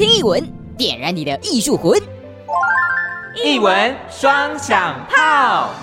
听译文，点燃你的艺术魂。译文双响炮。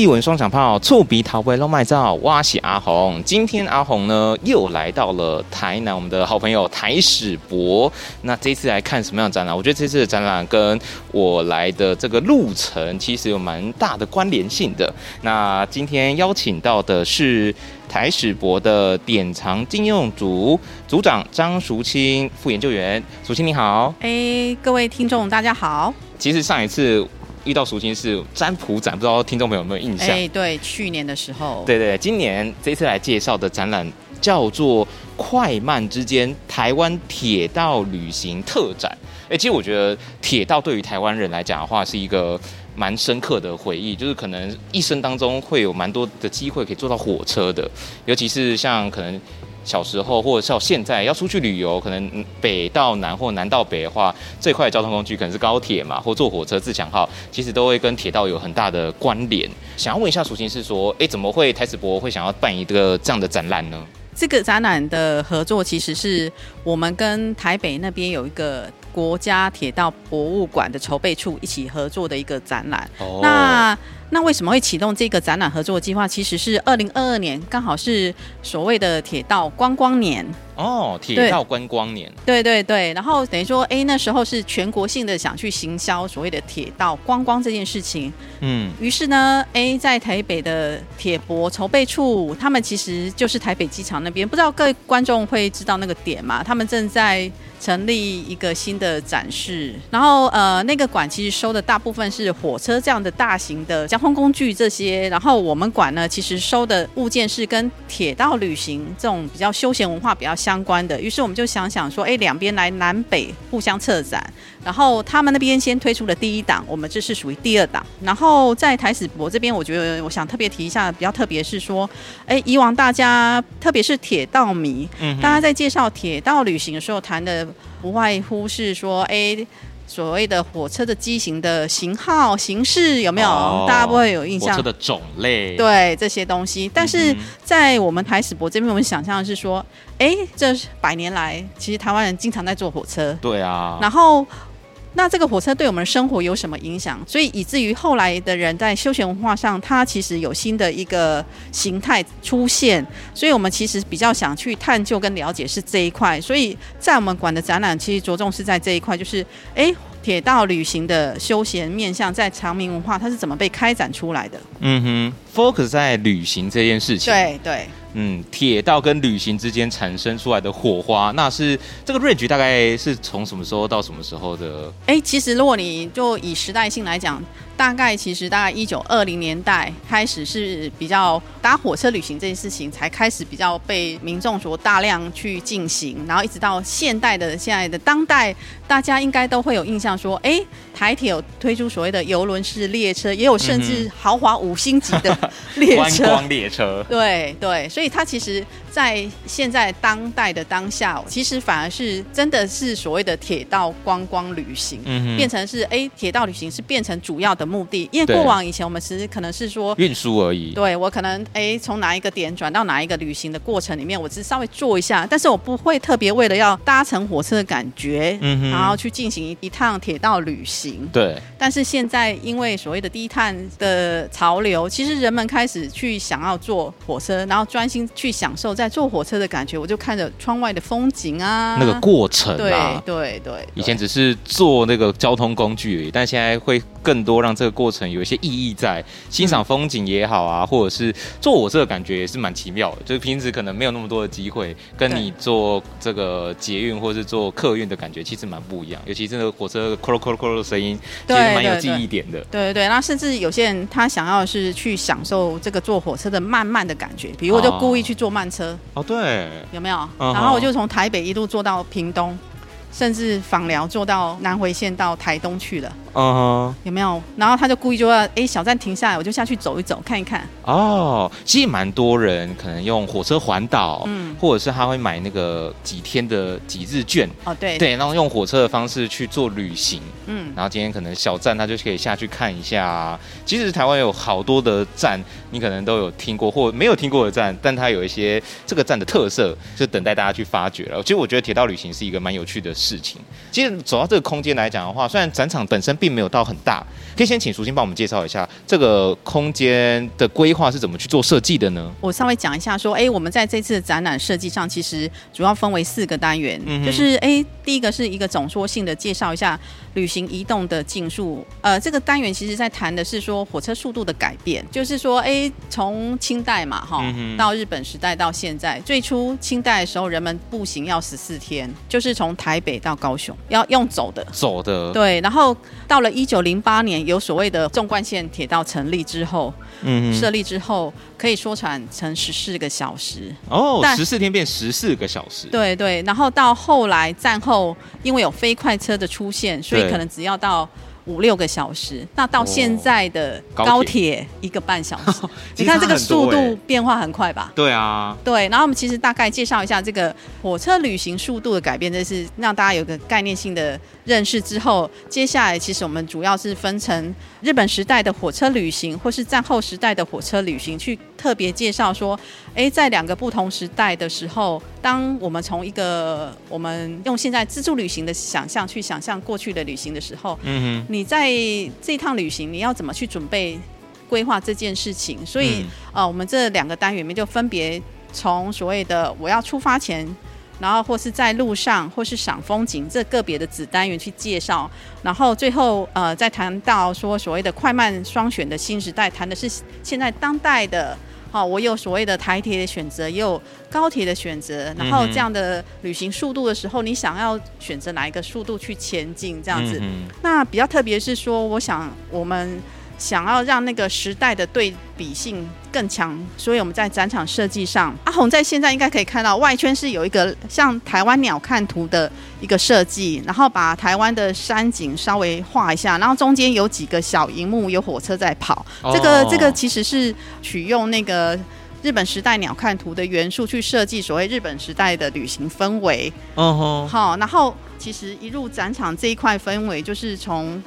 一文双响炮，触鼻桃威龙麦照，哇西阿红。今天阿红呢又来到了台南，我们的好朋友台史博。那这次来看什么样的展览？我觉得这次的展览跟我来的这个路程其实有蛮大的关联性的。那今天邀请到的是台史博的典藏经用组组长张淑清副研究员。淑清你好，哎，各位听众大家好。其实上一次。遇到淑清是占卜展，不知道听众朋友有没有印象？哎，对，去年的时候。对对，今年这次来介绍的展览叫做《快慢之间：台湾铁道旅行特展》。哎，其实我觉得铁道对于台湾人来讲的话，是一个蛮深刻的回忆，就是可能一生当中会有蛮多的机会可以坐到火车的，尤其是像可能。小时候，或者是到现在要出去旅游，可能北到南或南到北的话，最快的交通工具可能是高铁嘛，或坐火车自强号，其实都会跟铁道有很大的关联。想要问一下淑清，是说，哎，怎么会台史博会想要办一个这样的展览呢？这个展览的合作，其实是我们跟台北那边有一个国家铁道博物馆的筹备处一起合作的一个展览。哦。那那为什么会启动这个展览合作计划？其实是二零二二年，刚好是所谓的铁道观光年。哦，铁道观光年。对对对，然后等于说，哎，那时候是全国性的想去行销所谓的铁道观光这件事情。嗯。于是呢，哎，在台北的铁博筹备处，他们其实就是台北机场那边，不知道各位观众会知道那个点吗？他们正在。成立一个新的展示，然后呃，那个馆其实收的大部分是火车这样的大型的交通工具这些，然后我们馆呢，其实收的物件是跟铁道旅行这种比较休闲文化比较相关的，于是我们就想想说，哎，两边来南北互相策展，然后他们那边先推出了第一档，我们这是属于第二档，然后在台史博这边，我觉得我想特别提一下，比较特别是说，哎，以往大家特别是铁道迷，嗯，大家在介绍铁道旅行的时候谈的。不外乎是说，哎，所谓的火车的机型的型号、形式有没有？哦、大家不会有印象？火车的种类，对这些东西。但是在我们台史博这边，我们想象的是说，哎，这百年来，其实台湾人经常在坐火车。对啊。然后。那这个火车对我们的生活有什么影响？所以以至于后来的人在休闲文化上，它其实有新的一个形态出现。所以我们其实比较想去探究跟了解是这一块。所以在我们馆的展览，其实着重是在这一块，就是哎，铁道旅行的休闲面向在长明文化它是怎么被开展出来的？嗯哼，focus 在旅行这件事情。对对。嗯，铁道跟旅行之间产生出来的火花，那是这个 range 大概是从什么时候到什么时候的？哎，其实如果你就以时代性来讲。大概其实大概一九二零年代开始是比较搭火车旅行这件事情才开始比较被民众所大量去进行，然后一直到现代的现在的当代，大家应该都会有印象说，哎，台铁有推出所谓的游轮式列车，也有甚至 豪华五星级的列车，观光列车。对对，所以它其实，在现在当代的当下，其实反而是真的是所谓的铁道观光旅行，嗯，变成是哎，铁道旅行是变成主要的。目的，因为过往以前我们其实可能是说运输而已。对，我可能哎，从哪一个点转到哪一个旅行的过程里面，我只是稍微坐一下，但是我不会特别为了要搭乘火车的感觉，嗯，然后去进行一一趟铁道旅行。对。但是现在因为所谓的低碳的潮流，其实人们开始去想要坐火车，然后专心去享受在坐火车的感觉。我就看着窗外的风景啊，那个过程啊，对对对。以前只是坐那个交通工具而已，但现在会更多让。这个过程有一些意义在，欣赏风景也好啊，或者是坐火车的感觉也是蛮奇妙的。就是平时可能没有那么多的机会，跟你坐这个捷运或是坐客运的感觉其实蛮不一样。尤其这个火车“咯咯咯咯”的声音，其实蛮有记忆点的。对对对，那甚至有些人他想要是去享受这个坐火车的慢慢的感觉，比如我就故意去坐慢车。哦，对，有没有？然后我就从台北一路坐到屏东。甚至访寮坐到南回线到台东去了，嗯哼，有没有？然后他就故意就要，哎，小站停下来，我就下去走一走，看一看。哦，其实蛮多人可能用火车环岛，嗯，或者是他会买那个几天的几日券，哦，对，对，然后用火车的方式去做旅行，嗯，然后今天可能小站他就可以下去看一下。其实台湾有好多的站，你可能都有听过或没有听过的站，但它有一些这个站的特色，就等待大家去发掘了。其实我觉得铁道旅行是一个蛮有趣的事情。其实走到这个空间来讲的话，虽然展场本身并没有到很大，可以先请淑馨帮我们介绍一下这个空间的规划是怎么去做设计的呢？我稍微讲一下，说，哎，我们在这次的展览设计上，其实主要分为四个单元，嗯、就是，哎，第一个是一个总说性的介绍一下旅行移动的技术，呃，这个单元其实在谈的是说火车速度的改变，就是说，哎，从清代嘛，哈、嗯，到日本时代到现在，最初清代的时候，人们步行要十四天，就是从台北到高雄要用走的，走的，对，然后到了一九零八年，有所谓的纵贯线铁道成立之后，嗯，设立之后可以缩短成十四个小时，哦，十四天变十四个小时，对对，然后到后来战后，因为有飞快车的出现，所以可能只要到。五六个小时，那到现在的高铁一个半小时，哦、你看这个速度变化很快吧？对啊，对。然后我们其实大概介绍一下这个火车旅行速度的改变，这是让大家有个概念性的认识之后，接下来其实我们主要是分成日本时代的火车旅行，或是战后时代的火车旅行，去特别介绍说，哎，在两个不同时代的时候，当我们从一个我们用现在自助旅行的想象去想象过去的旅行的时候，嗯哼。你在这趟旅行，你要怎么去准备规划这件事情？所以，嗯、呃，我们这两个单元里面就分别从所谓的我要出发前，然后或是在路上，或是赏风景这个别的子单元去介绍，然后最后呃再谈到说所谓的快慢双选的新时代，谈的是现在当代的。好，我有所谓的台铁的选择，也有高铁的选择。然后这样的旅行速度的时候，你想要选择哪一个速度去前进？这样子。那比较特别是说，我想我们。想要让那个时代的对比性更强，所以我们在展场设计上，阿红在现在应该可以看到外圈是有一个像台湾鸟瞰图的一个设计，然后把台湾的山景稍微画一下，然后中间有几个小荧幕，有火车在跑。Oh. 这个这个其实是取用那个日本时代鸟瞰图的元素去设计所谓日本时代的旅行氛围。哦，好，然后其实一入展场这一块氛围就是从。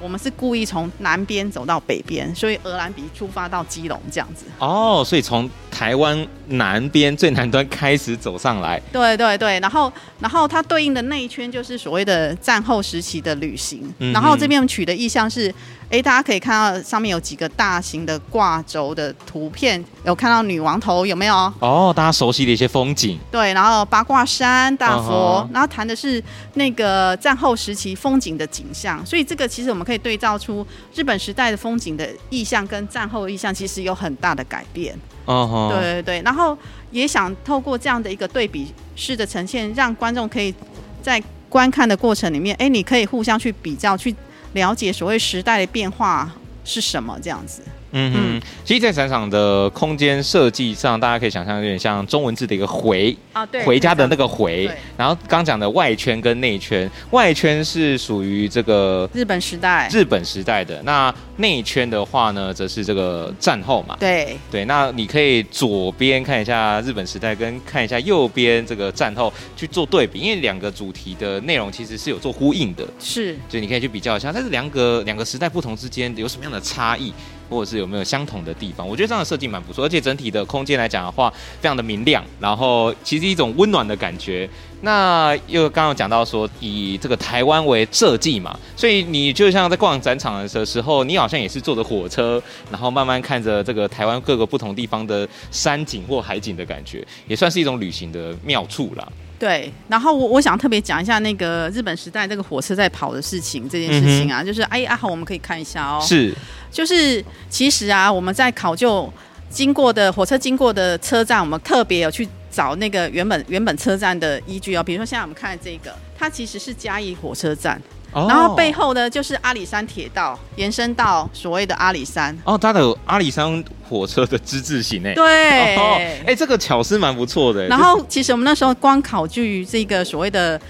我们是故意从南边走到北边，所以鹅兰鼻出发到基隆这样子。哦，所以从台湾南边最南端开始走上来。对对对，然后然后它对应的那一圈就是所谓的战后时期的旅行。嗯、然后这边取的意象是。哎，大家可以看到上面有几个大型的挂轴的图片，有看到女王头有没有？哦，大家熟悉的一些风景。对，然后八卦山、大佛，嗯、然后谈的是那个战后时期风景的景象。所以这个其实我们可以对照出日本时代的风景的意象跟战后的意象其实有很大的改变。哦，对对对，然后也想透过这样的一个对比式的呈现，让观众可以在观看的过程里面，哎，你可以互相去比较去。了解所谓时代的变化是什么？这样子。嗯哼，其实，在展场的空间设计上，大家可以想象有点像中文字的一个回啊，对，回家的那个回。然后刚讲的外圈跟内圈，外圈是属于这个日本时代，日本时代的。那内圈的话呢，则是这个战后嘛。对对，那你可以左边看一下日本时代，跟看一下右边这个战后去做对比，因为两个主题的内容其实是有做呼应的。是，就你可以去比较一下，但是两个两个时代不同之间有什么样的差异？或者是有没有相同的地方？我觉得这样的设计蛮不错，而且整体的空间来讲的话，非常的明亮，然后其实一种温暖的感觉。那又刚刚讲到说，以这个台湾为设计嘛，所以你就像在逛展场的时候，你好像也是坐着火车，然后慢慢看着这个台湾各个不同地方的山景或海景的感觉，也算是一种旅行的妙处啦。对，然后我我想特别讲一下那个日本时代这个火车在跑的事情，这件事情啊，嗯、就是哎啊好，我们可以看一下哦。是，就是其实啊，我们在考究经过的火车经过的车站，我们特别有去找那个原本原本车站的依据哦。比如说现在我们看的这个，它其实是嘉义火车站。然后背后呢，就是阿里山铁道延伸到所谓的阿里山。哦，它的阿里山火车的之字形诶。对，哎、哦，这个巧思蛮不错的。然后其实我们那时候光考据这个所谓的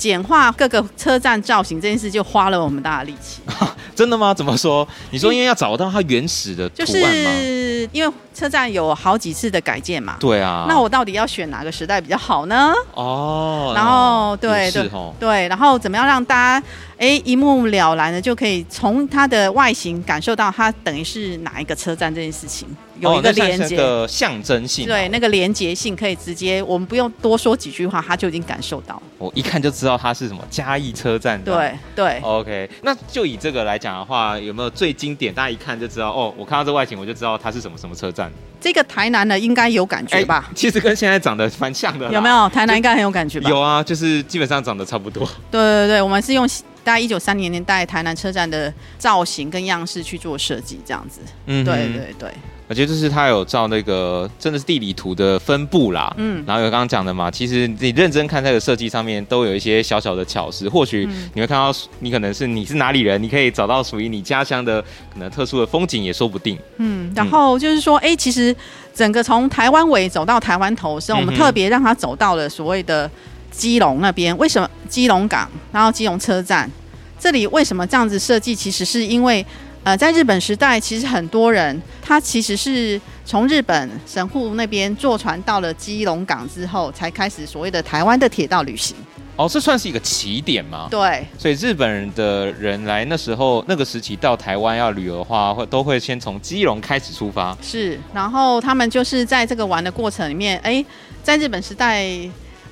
简化各个车站造型这件事，就花了我们大的力气。真的吗？怎么说？你说因为要找到它原始的图案吗？就是因为车站有好几次的改建嘛。对啊。那我到底要选哪个时代比较好呢？哦。然后对对对，然后怎么样让大家哎一目了然的就可以从它的外形感受到它等于是哪一个车站这件事情。有一个连接的象征性，对那个连接性可以直接，我们不用多说几句话，他就已经感受到。我一看就知道它是什么嘉义车站。对对，OK。那就以这个来讲的话，有没有最经典？大家一看就知道哦，我看到这外形我就知道它是什么什么车站。这个台南的应该有感觉吧？其实跟现在长得蛮像的。有没有？台南应该很有感觉吧？有啊，就是基本上长得差不多。对对对，我们是用大概一九三零年代台南车站的造型跟样式去做设计，这样子。嗯，对对对。我觉得就是他有照那个真的是地理图的分布啦，嗯，然后有刚刚讲的嘛，其实你认真看这个设计上面都有一些小小的巧思，或许你会看到你可能是你是哪里人，你可以找到属于你家乡的可能特殊的风景也说不定。嗯，然后就是说，哎、欸，其实整个从台湾尾走到台湾头的时候，我们特别让他走到了所谓的基隆那边。为什么基隆港，然后基隆车站这里为什么这样子设计？其实是因为。呃，在日本时代，其实很多人他其实是从日本神户那边坐船到了基隆港之后，才开始所谓的台湾的铁道旅行。哦，这算是一个起点吗？对。所以日本人的人来那时候那个时期到台湾要旅游的话，会都会先从基隆开始出发。是，然后他们就是在这个玩的过程里面，哎，在日本时代。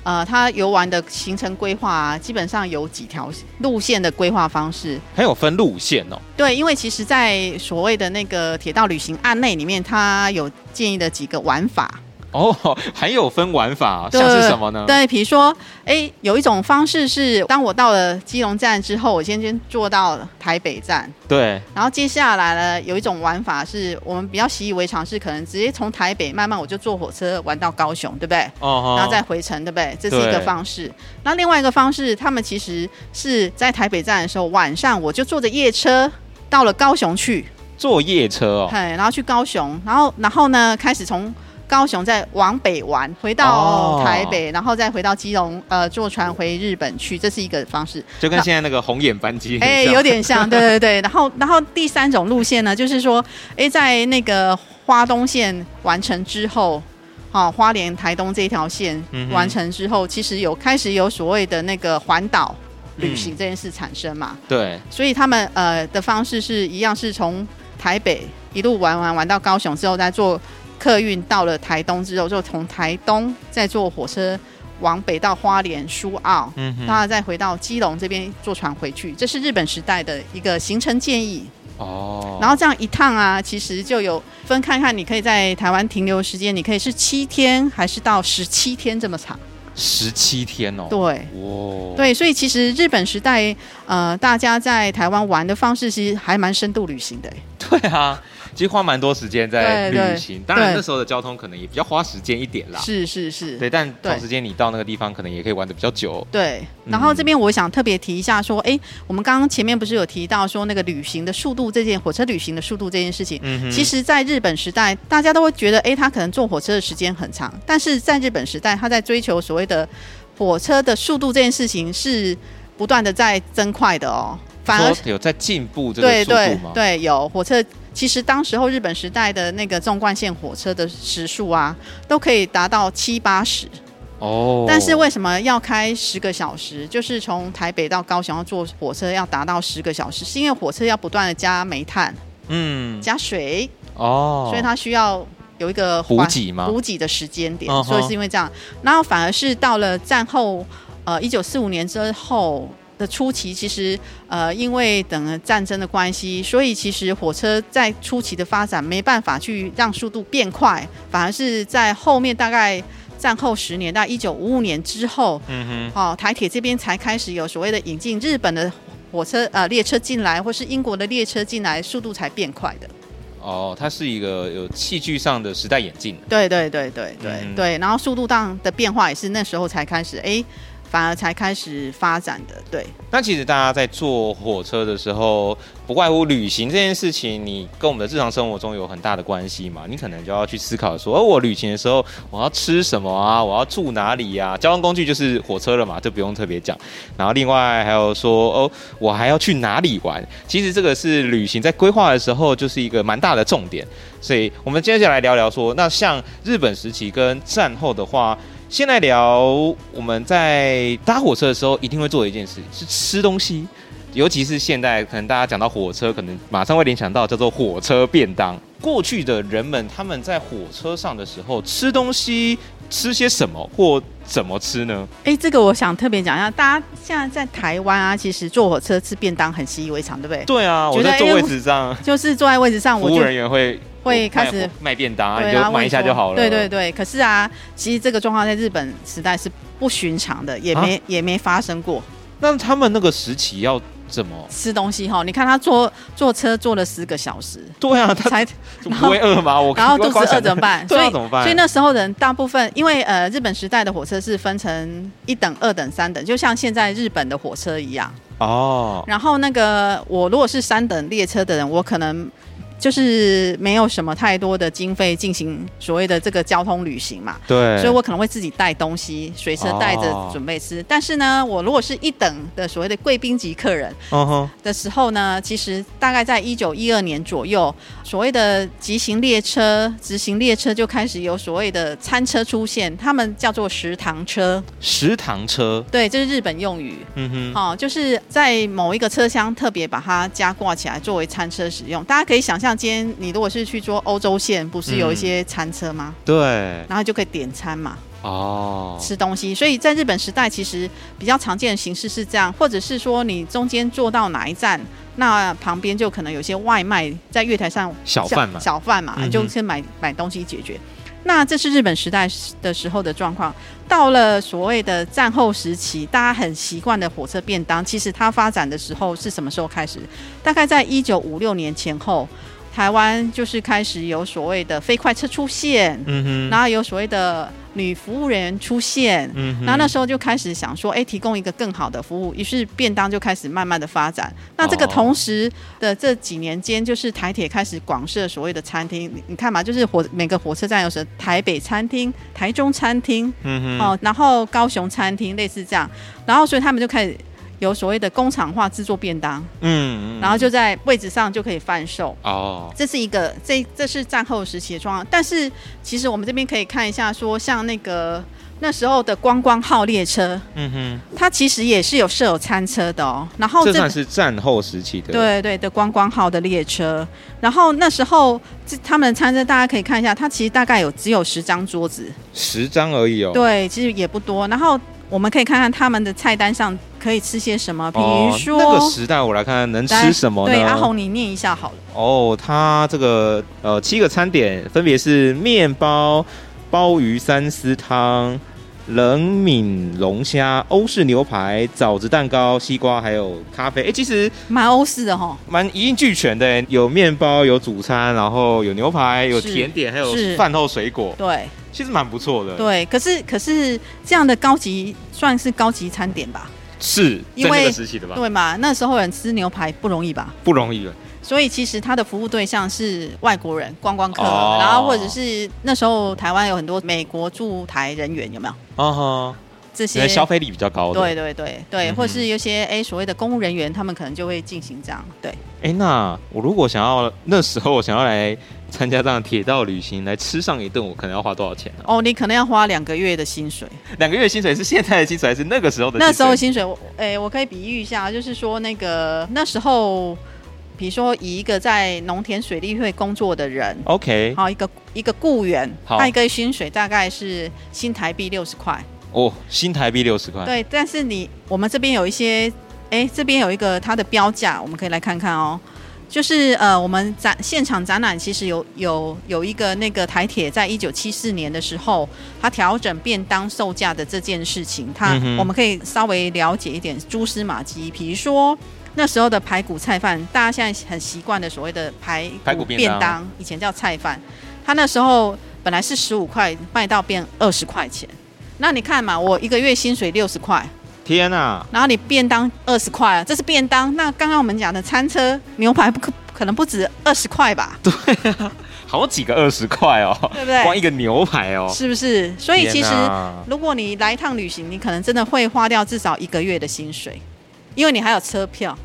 呃，他游玩的行程规划啊，基本上有几条路线的规划方式，还有分路线哦。对，因为其实，在所谓的那个铁道旅行案内里面，它有建议的几个玩法。哦，还有分玩法，像是什么呢？对，比如说，哎，有一种方式是，当我到了基隆站之后，我先先坐到台北站。对。然后接下来呢，有一种玩法是我们比较习以为常，是可能直接从台北慢慢我就坐火车玩到高雄，对不对？哦。然后再回程，对不对？这是一个方式。那另外一个方式，他们其实是在台北站的时候，晚上我就坐着夜车到了高雄去。坐夜车哦。对，然后去高雄，然后然后呢，开始从。高雄再往北玩，回到台北，哦、然后再回到基隆，呃，坐船回日本去，这是一个方式，就跟现在那个红眼班机，哎，有点像，对对对。然后，然后第三种路线呢，就是说，哎，在那个花东线完成之后，好、哦，花莲台东这条线完成之后，嗯、其实有开始有所谓的那个环岛旅行这件事产生嘛？嗯、对。所以他们呃的方式是一样，是从台北一路玩玩玩到高雄之后再坐。客运到了台东之后，就从台东再坐火车往北到花莲、苏澳，嗯，然后再回到基隆这边坐船回去。这是日本时代的一个行程建议哦。然后这样一趟啊，其实就有分看看，你可以在台湾停留时间，你可以是七天还是到十七天这么长？十七天哦。对，哦，对，所以其实日本时代，呃，大家在台湾玩的方式其实还蛮深度旅行的。对啊。其实花蛮多时间在旅行，当然那时候的交通可能也比较花时间一点啦。是是是，对，但同时间你到那个地方可能也可以玩的比较久。对，然后这边我想特别提一下，说，哎，我们刚刚前面不是有提到说那个旅行的速度这件火车旅行的速度这件事情，嗯，其实在日本时代，大家都会觉得，哎，他可能坐火车的时间很长，但是在日本时代，他在追求所谓的火车的速度这件事情是不断的在增快的哦，反而有在进步这个速度吗？对对对，有火车。其实当时候日本时代的那个纵贯线火车的时速啊，都可以达到七八十哦。但是为什么要开十个小时？就是从台北到高雄要坐火车要达到十个小时，是因为火车要不断的加煤炭，嗯，加水哦，所以它需要有一个补给吗？补给的时间点，哦，所以是因为这样。然后反而是到了战后，呃，一九四五年之后。的初期，其实呃，因为等了战争的关系，所以其实火车在初期的发展没办法去让速度变快，反而是在后面大概战后十年，到一九五五年之后，嗯哼，哦，台铁这边才开始有所谓的引进日本的火车呃列车进来，或是英国的列车进来，速度才变快的。哦，它是一个有器具上的时代演进。对对对对对、嗯、对，然后速度上的变化也是那时候才开始，哎。反而才开始发展的。对，那其实大家在坐火车的时候，不外乎旅行这件事情，你跟我们的日常生活中有很大的关系嘛？你可能就要去思考说，哦，我旅行的时候我要吃什么啊？我要住哪里呀？交通工具就是火车了嘛，就不用特别讲。然后另外还有说，哦，我还要去哪里玩？其实这个是旅行在规划的时候就是一个蛮大的重点。所以我们接下来聊聊说，那像日本时期跟战后的话。先来聊我们在搭火车的时候一定会做的一件事是吃东西，尤其是现在可能大家讲到火车，可能马上会联想到叫做火车便当。过去的人们他们在火车上的时候吃东西吃些什么或怎么吃呢？哎，这个我想特别讲一下，大家现在在台湾啊，其实坐火车吃便当很习以为常，对不对？对啊，我在坐位置上，就是坐在位置上，服务人员会。会开始卖便当啊，你就买一下就好了。对对对，可是啊，其实这个状况在日本时代是不寻常的，也没、啊、也没发生过。那他们那个时期要怎么吃东西哈？你看他坐坐车坐了十个小时，对啊，他才不会饿吗？我然后肚子饿怎么办？所以，怎么办？所以那时候人大部分，因为呃，日本时代的火车是分成一等、二等、三等，就像现在日本的火车一样哦。然后那个我如果是三等列车的人，我可能。就是没有什么太多的经费进行所谓的这个交通旅行嘛，对，所以我可能会自己带东西，随车带着准备吃。哦、但是呢，我如果是一等的所谓的贵宾级客人的时候呢，哦、其实大概在一九一二年左右，所谓的急行列车、直行列车就开始有所谓的餐车出现，他们叫做食堂车。食堂车，对，这是日本用语。嗯哼，好、哦，就是在某一个车厢特别把它加挂起来作为餐车使用。大家可以想象。今天你如果是去坐欧洲线，不是有一些餐车吗？对，然后就可以点餐嘛。哦，吃东西。所以在日本时代，其实比较常见的形式是这样，或者是说你中间坐到哪一站，那旁边就可能有些外卖在月台上小贩嘛，小贩嘛，你就先买买东西解决。那这是日本时代的时候的状况。到了所谓的战后时期，大家很习惯的火车便当，其实它发展的时候是什么时候开始？大概在一九五六年前后。台湾就是开始有所谓的飞快车出现，嗯哼，然后有所谓的女服务人员出现，嗯哼，然后那时候就开始想说，哎，提供一个更好的服务，于是便当就开始慢慢的发展。那这个同时的这几年间，就是台铁开始广设所谓的餐厅，你看嘛，就是火每个火车站有什么台北餐厅、台中餐厅，嗯哼，哦，然后高雄餐厅类似这样，然后所以他们就开始。有所谓的工厂化制作便当，嗯，嗯，然后就在位置上就可以贩售。哦，这是一个，这这是战后时期的状况。但是其实我们这边可以看一下，说像那个那时候的观光号列车，嗯哼，它其实也是有设有餐车的哦。然后这，这算是战后时期的，对对的观光号的列车。然后那时候这他们的餐车大家可以看一下，它其实大概有只有十张桌子，十张而已哦。对，其实也不多。然后。我们可以看看他们的菜单上可以吃些什么，比如说、哦、那个时代，我来看看能吃什么呢？对，阿红你念一下好了。哦，它这个呃七个餐点分别是面包、鲍鱼三丝汤、冷敏龙虾、欧式牛排、枣子蛋糕、西瓜，还有咖啡。哎，其实蛮欧式的哈，蛮一应俱全的，有面包，有主餐，然后有牛排，有甜点，还有饭后水果。对。其实蛮不错的，对，可是可是这样的高级算是高级餐点吧？是，因为那个时期的吧？对嘛？那时候人吃牛排不容易吧？不容易了。所以其实他的服务对象是外国人、观光客，哦、然后或者是那时候台湾有很多美国驻台人员，有没有？这些消费力比较高的，对对对对，嗯、或是有些哎所谓的公务人员，他们可能就会进行这样，对。哎，那我如果想要那时候我想要来参加这样铁道旅行，来吃上一顿，我可能要花多少钱呢、啊？哦，你可能要花两个月的薪水。两个月的薪水是现在的薪水还是那个时候的薪水？那时候薪水，哎，我可以比喻一下，就是说那个那时候，比如说以一个在农田水利会工作的人，OK，好，一个一个雇员，他一个薪水大概是新台币六十块。哦，新台币六十块。对，但是你我们这边有一些，哎，这边有一个它的标价，我们可以来看看哦。就是呃，我们展现场展览其实有有有一个那个台铁在一九七四年的时候，它调整便当售价的这件事情，它、嗯、我们可以稍微了解一点蛛丝马迹。比如说那时候的排骨菜饭，大家现在很习惯的所谓的排排骨便当，以前叫菜饭，它那时候本来是十五块，卖到变二十块钱。那你看嘛，我一个月薪水六十块，天啊！然后你便当二十块，这是便当。那刚刚我们讲的餐车牛排不可可能不止二十块吧？对啊，好几个二十块哦，对不对？光一个牛排哦，是不是？所以其实如果你来一趟旅行，你可能真的会花掉至少一个月的薪水，因为你还有车票。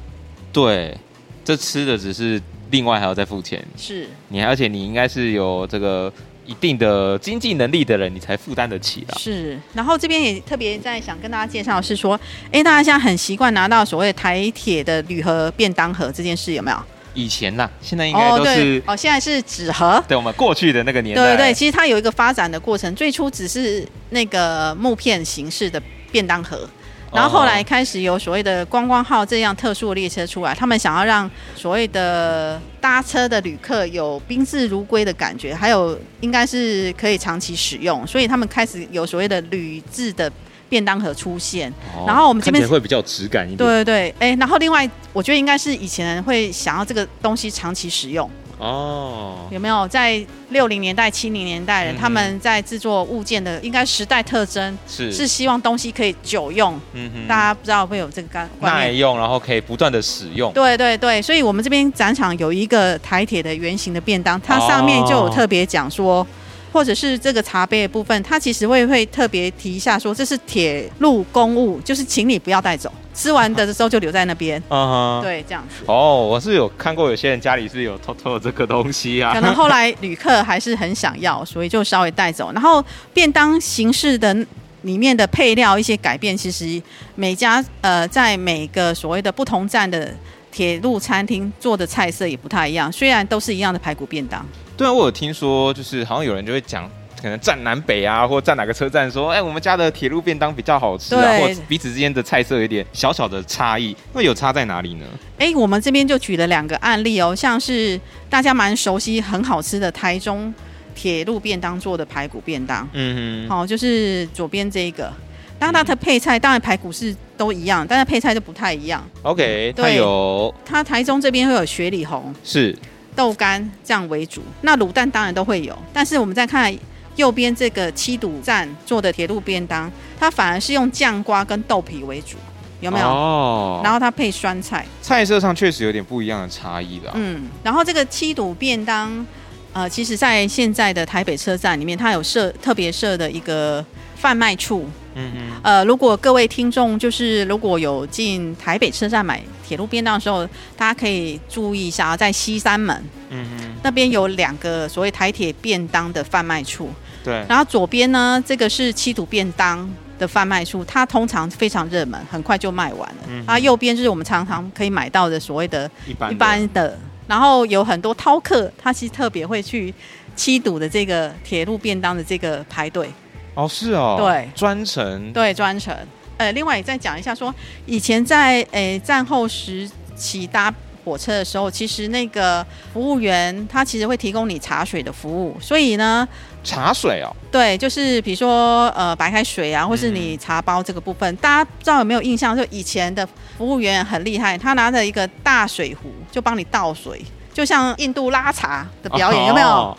对，这吃的只是另外还要再付钱。是你，而且你应该是有这个。一定的经济能力的人，你才负担得起的。是，然后这边也特别在想跟大家介绍，是说，哎，大家现在很习惯拿到所谓台铁的铝盒便当盒这件事，有没有？以前呐，现在应该都是哦，现在是纸盒。对，我们过去的那个年代，对对对，其实它有一个发展的过程，最初只是那个木片形式的便当盒。然后后来开始有所谓的观光号这样特殊的列车出来，他们想要让所谓的搭车的旅客有宾至如归的感觉，还有应该是可以长期使用，所以他们开始有所谓的铝制的便当盒出现。哦、然后我们这边会比较质感一点。对对对，哎，然后另外我觉得应该是以前人会想要这个东西长期使用。哦，有没有？在六零年代、七零年代人、嗯、他们在制作物件的应该时代特征是。是希望东西可以久用，嗯哼，大家不知道会有这个概念。耐用，然后可以不断的使用。对对对，所以我们这边展场有一个台铁的圆形的便当，它上面就有特别讲说。哦或者是这个茶杯的部分，它其实会会特别提一下，说这是铁路公务，就是请你不要带走，吃完的时候就留在那边。嗯哼，对，这样子。哦，我是有看过有些人家里是有偷偷的这个东西啊。可能后来旅客还是很想要，所以就稍微带走。然后便当形式的里面的配料一些改变，其实每家呃在每个所谓的不同站的铁路餐厅做的菜色也不太一样，虽然都是一样的排骨便当。对啊，我有听说，就是好像有人就会讲，可能站南北啊，或站哪个车站说，哎，我们家的铁路便当比较好吃啊，或彼此之间的菜色有点小小的差异，那有差在哪里呢？哎，我们这边就举了两个案例哦，像是大家蛮熟悉、很好吃的台中铁路便当做的排骨便当，嗯哼，好，就是左边这一个，当然它的配菜当然排骨是都一样，但是配菜就不太一样。OK，它有，它台中这边会有雪里红，是。豆干这样为主，那卤蛋当然都会有，但是我们再看右边这个七堵站做的铁路便当，它反而是用酱瓜跟豆皮为主，有没有？哦。然后它配酸菜，菜色上确实有点不一样的差异啦。嗯，然后这个七堵便当，呃，其实在现在的台北车站里面，它有设特别设的一个贩卖处。嗯嗯，呃，如果各位听众就是如果有进台北车站买铁路便当的时候，大家可以注意一下啊，在西三门，嗯嗯，那边有两个所谓台铁便当的贩卖处，对，然后左边呢，这个是七堵便当的贩卖处，它通常非常热门，很快就卖完了。嗯，啊，右边就是我们常常可以买到的所谓的一般一般的，然后有很多饕客，他其实特别会去七堵的这个铁路便当的这个排队。哦，是哦，对，专程，对，专程。呃，另外也再讲一下说，说以前在诶、呃、战后时期搭火车的时候，其实那个服务员他其实会提供你茶水的服务，所以呢，茶水哦，对，就是比如说呃白开水啊，或是你茶包这个部分，嗯、大家不知道有没有印象？就以前的服务员很厉害，他拿着一个大水壶就帮你倒水，就像印度拉茶的表演，哦、有没有？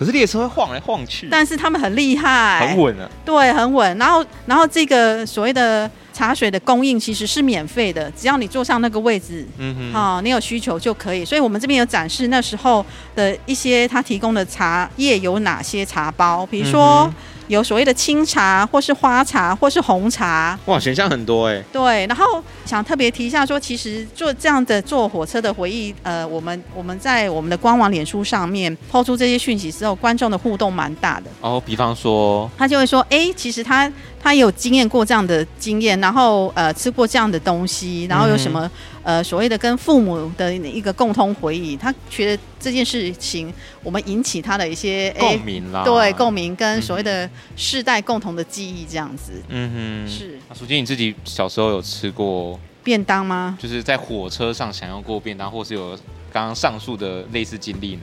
可是列车会晃来晃去，但是他们很厉害，很稳啊。对，很稳。然后，然后这个所谓的茶水的供应其实是免费的，只要你坐上那个位置，嗯哼，好、哦，你有需求就可以。所以我们这边有展示那时候的一些他提供的茶叶有哪些茶包，比如说。嗯有所谓的清茶，或是花茶，或是红茶，哇，选项很多哎。对，然后想特别提一下说，其实做这样的坐火车的回忆，呃，我们我们在我们的官网、脸书上面抛出这些讯息之后，观众的互动蛮大的。哦，比方说，他就会说，哎，其实他他有经验过这样的经验，然后呃，吃过这样的东西，然后有什么？嗯呃，所谓的跟父母的一个共通回忆，他觉得这件事情，我们引起他的一些共鸣啦，对，共鸣跟所谓的世代共同的记忆这样子。嗯哼，是。那淑金，你自己小时候有吃过便当吗？就是在火车上享用过便当，或是有刚刚上述的类似经历呢？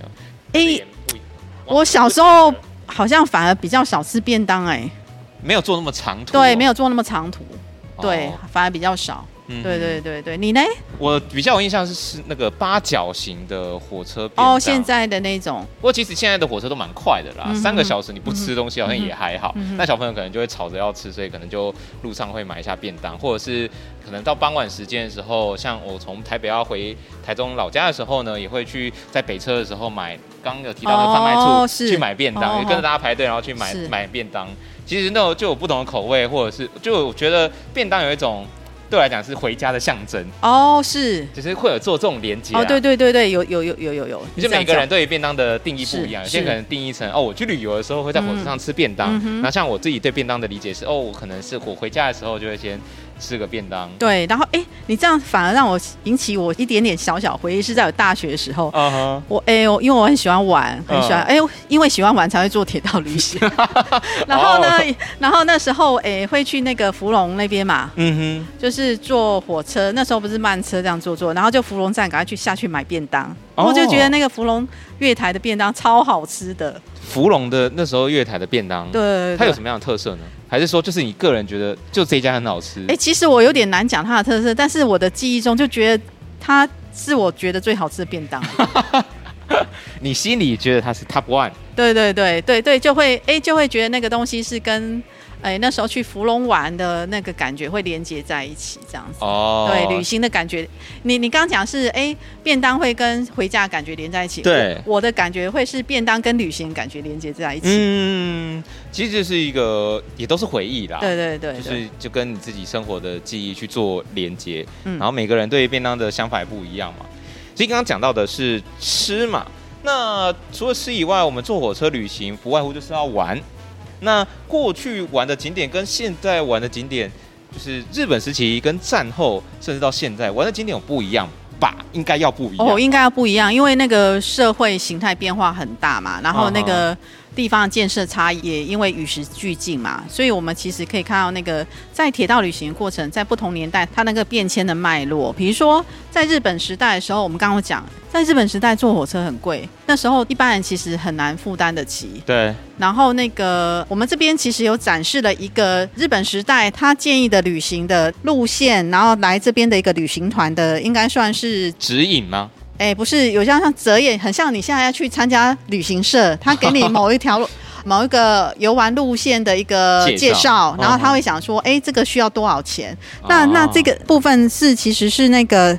哎、欸，我小时候好像反而比较少吃便当、欸，哎，没有坐那么长途、哦，对，没有坐那么长途，对，哦、反而比较少。嗯，对对对对，你呢？我比较有印象是是那个八角形的火车便哦，现在的那种。不过其实现在的火车都蛮快的啦，嗯、三个小时你不吃东西好像也还好。那、嗯、小朋友可能就会吵着要吃，所以可能就路上会买一下便当，或者是可能到傍晚时间的时候，像我从台北要回台中老家的时候呢，也会去在北车的时候买刚刚有提到的贩卖处、哦、去买便当，也跟着大家排队，然后去买买便当。其实那种就有不同的口味，或者是就我觉得便当有一种。对我来讲是回家的象征哦，是，就是会有做这种连接哦，对对对对，有有有有有有，就每个人对于便当的定义不一样，有些可能定义成哦，我去旅游的时候会在火车上吃便当，那、嗯、像我自己对便当的理解是哦，我可能是我回家的时候就会先。吃个便当，对，然后哎，你这样反而让我引起我一点点小小回忆，是在我大学的时候，uh -huh. 我哎我，因为我很喜欢玩，很喜欢哎，uh -huh. 因为喜欢玩才会做铁道旅行，然后呢，oh. 然后那时候哎会去那个芙蓉那边嘛，嗯哼，就是坐火车，那时候不是慢车这样坐坐，然后就芙蓉站赶快去下去买便当，oh. 我就觉得那个芙蓉月台的便当超好吃的。福隆的那时候月台的便当，对，对，对，它有什么样的特色呢？还是说就是你个人觉得就这家很好吃？哎、欸，其实我有点难讲它的特色，但是我的记忆中就觉得它是我觉得最好吃的便当。你心里觉得它是 top one？对对对对对，就会哎、欸、就会觉得那个东西是跟。哎、欸，那时候去芙蓉玩的那个感觉会连接在一起，这样子。哦。对，旅行的感觉，你你刚刚讲是哎、欸，便当会跟回家的感觉连在一起。对。我，我的感觉会是便当跟旅行感觉连接在一起。嗯，其实这是一个也都是回忆啦。对对对，对。就是就跟你自己生活的记忆去做连接。嗯。然后每个人对于便当的想法也不一样嘛。所以刚刚讲到的是吃嘛，那除了吃以外，我们坐火车旅行不外乎就是要玩。那过去玩的景点跟现在玩的景点，就是日本时期跟战后，甚至到现在玩的景点有不一样吧？应该要不一样。哦，应该要不一样，因为那个社会形态变化很大嘛，然后那个。地方的建设差异也因为与时俱进嘛，所以我们其实可以看到那个在铁道旅行过程，在不同年代它那个变迁的脉络。比如说在日本时代的时候，我们刚刚讲，在日本时代坐火车很贵，那时候一般人其实很难负担得起。对。然后那个我们这边其实有展示了一个日本时代他建议的旅行的路线，然后来这边的一个旅行团的，应该算是指引吗？哎，不是，有像像折页，很像你现在要去参加旅行社，他给你 某一条路、某一个游玩路线的一个介绍，然后他会想说，哎，这个需要多少钱？那那这个部分是其实是那个。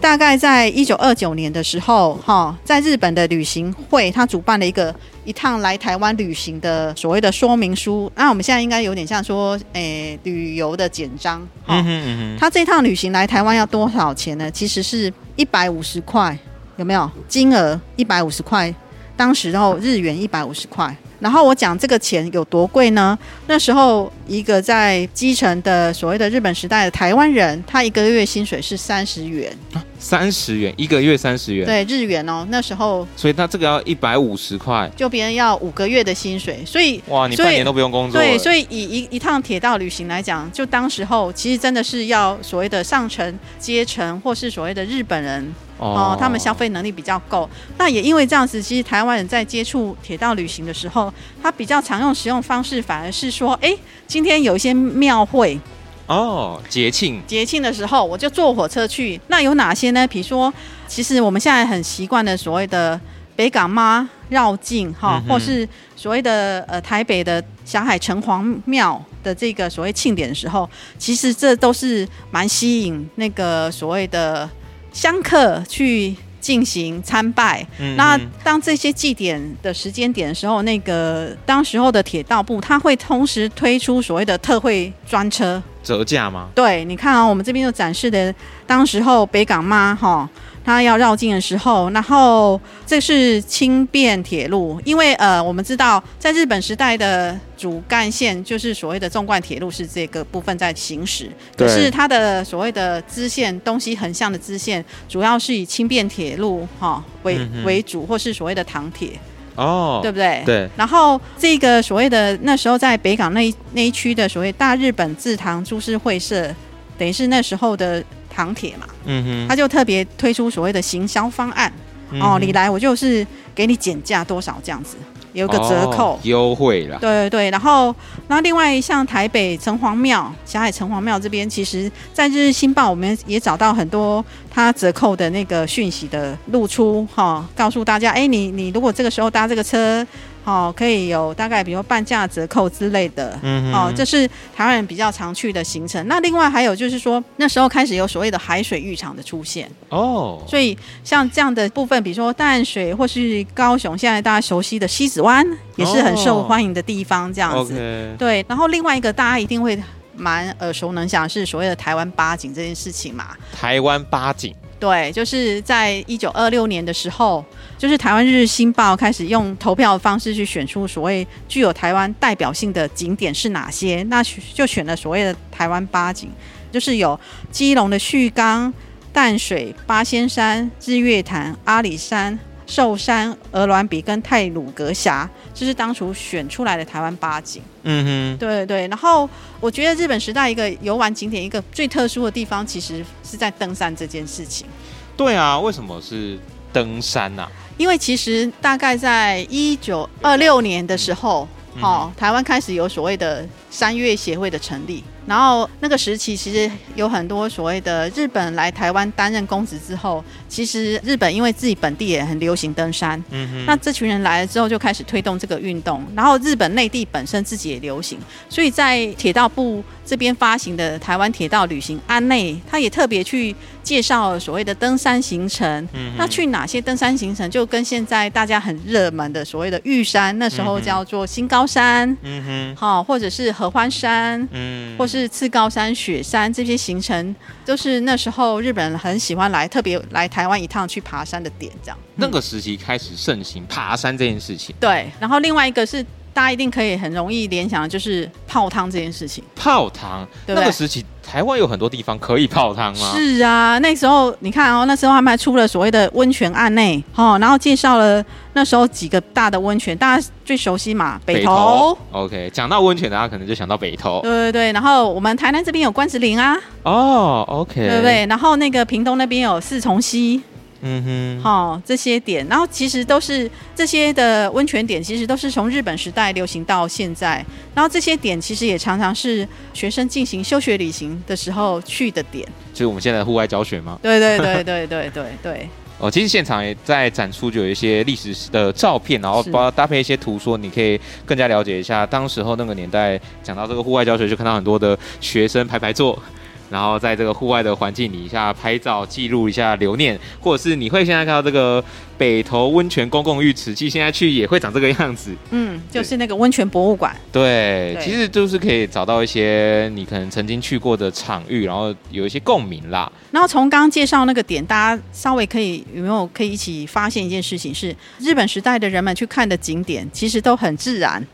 大概在一九二九年的时候，哈，在日本的旅行会，他主办了一个一趟来台湾旅行的所谓的说明书。那我们现在应该有点像说，诶、欸，旅游的简章。嗯哼嗯哼。他这趟旅行来台湾要多少钱呢？其实是一百五十块，有没有？金额一百五十块，当时然后日元一百五十块。然后我讲这个钱有多贵呢？那时候一个在基层的所谓的日本时代的台湾人，他一个月薪水是三十元。三十元一个月，三十元。对，日元哦，那时候。所以他这个要一百五十块，就别人要五个月的薪水。所以哇，你半年都不用工作。对，所以以一一趟铁道旅行来讲，就当时候其实真的是要所谓的上层阶层，或是所谓的日本人。哦，他们消费能力比较够，那也因为这样子，其实台湾人在接触铁道旅行的时候，他比较常用使用方式，反而是说，哎，今天有一些庙会，哦，节庆，节庆的时候，我就坐火车去。那有哪些呢？比如说，其实我们现在很习惯的所谓的北港妈绕境，哈、嗯，或是所谓的呃台北的霞海城隍庙的这个所谓庆典的时候，其实这都是蛮吸引那个所谓的。香客去进行参拜，嗯，那当这些祭典的时间点的时候，那个当时候的铁道部他会同时推出所谓的特惠专车折价吗？对，你看啊，我们这边就展示的当时候北港妈哈。他要绕境的时候，然后这是轻便铁路，因为呃，我们知道在日本时代的主干线就是所谓的纵贯铁路，是这个部分在行驶。可是它的所谓的支线东西横向的支线，主要是以轻便铁路哈、哦、为、嗯、为主，或是所谓的唐铁哦，对不对？对。然后这个所谓的那时候在北港那一那一区的所谓大日本制糖株式会社，等于是那时候的。糖铁嘛，嗯哼，他就特别推出所谓的行销方案，嗯，哦，你来我就是给你减价多少这样子。有个折扣优、哦、惠啦。对对对，然后那另外像台北城隍庙、霞海城隍庙这边，其实在日日新报我们也找到很多它折扣的那个讯息的露出哈、哦，告诉大家，哎，你你如果这个时候搭这个车。哦，可以有大概比如半价折扣之类的，嗯，哦，这是台湾人比较常去的行程。那另外还有就是说，那时候开始有所谓的海水浴场的出现哦，所以像这样的部分，比如说淡水或是高雄，现在大家熟悉的西子湾，也是很受欢迎的地方。这样子，哦，对。然后另外一个大家一定会蛮耳熟能详，是所谓的台湾八景这件事情嘛。台湾八景。对，就是在一九二六年的时候，就是台湾日日新报开始用投票的方式去选出所谓具有台湾代表性的景点是哪些，那就选了所谓的台湾八景，就是有基隆的旭冈、淡水、八仙山、日月潭、阿里山、寿山、鹅銮鼻跟泰鲁阁峡，这是当初选出来的台湾八景。嗯哼，对对。然后我觉得日本时代一个游玩景点，一个最特殊的地方，其实是在登山这件事情。对啊，为什么是登山呢、啊？因为其实大概在一九二六年的时候，嗯、哦，台湾开始有所谓的山岳协会的成立。然后那个时期，其实有很多所谓的日本来台湾担任公职之后，其实日本因为自己本地也很流行登山，嗯哼，那这群人来了之后，就开始推动这个运动。然后日本内地本身自己也流行，所以在铁道部这边发行的台湾铁道旅行案内，他也特别去介绍所谓的登山行程。嗯，那去哪些登山行程，就跟现在大家很热门的所谓的玉山，那时候叫做新高山，嗯哼，好，或者是合欢山，嗯，或是。是次高山、雪山这些行程，都是那时候日本人很喜欢来，特别来台湾一趟去爬山的点。这样，那个时期开始盛行爬山这件事情。对，然后另外一个是大家一定可以很容易联想的，就是泡汤这件事情。泡汤，对对那个时期。台湾有很多地方可以泡汤吗？是啊，那时候你看哦，那时候他们还出了所谓的温泉案内，哦，然后介绍了那时候几个大的温泉，大家最熟悉嘛，北投。OK，讲到温泉，大家可能就想到北投。对对对，然后我们台南这边有关子岭啊。哦，OK，对不对？然后那个屏东那边有四重溪。嗯哼，好、哦，这些点，然后其实都是这些的温泉点，其实都是从日本时代流行到现在。然后这些点其实也常常是学生进行休学旅行的时候去的点。就是我们现在户外教学吗？对对对对对对对。哦，其实现场也在展出，就有一些历史的照片，然后包搭配一些图说，你可以更加了解一下当时候那个年代。讲到这个户外教学，就看到很多的学生排排坐。然后在这个户外的环境底下拍照，记录一下留念，或者是你会现在看到这个北投温泉公共浴池，其实现在去也会长这个样子。嗯，就是那个温泉博物馆。对，对，其实就是可以找到一些你可能曾经去过的场域，然后有一些共鸣啦。然后从刚刚介绍那个点，大家稍微可以有没有可以一起发现一件事情是，日本时代的人们去看的景点，其实都很自然。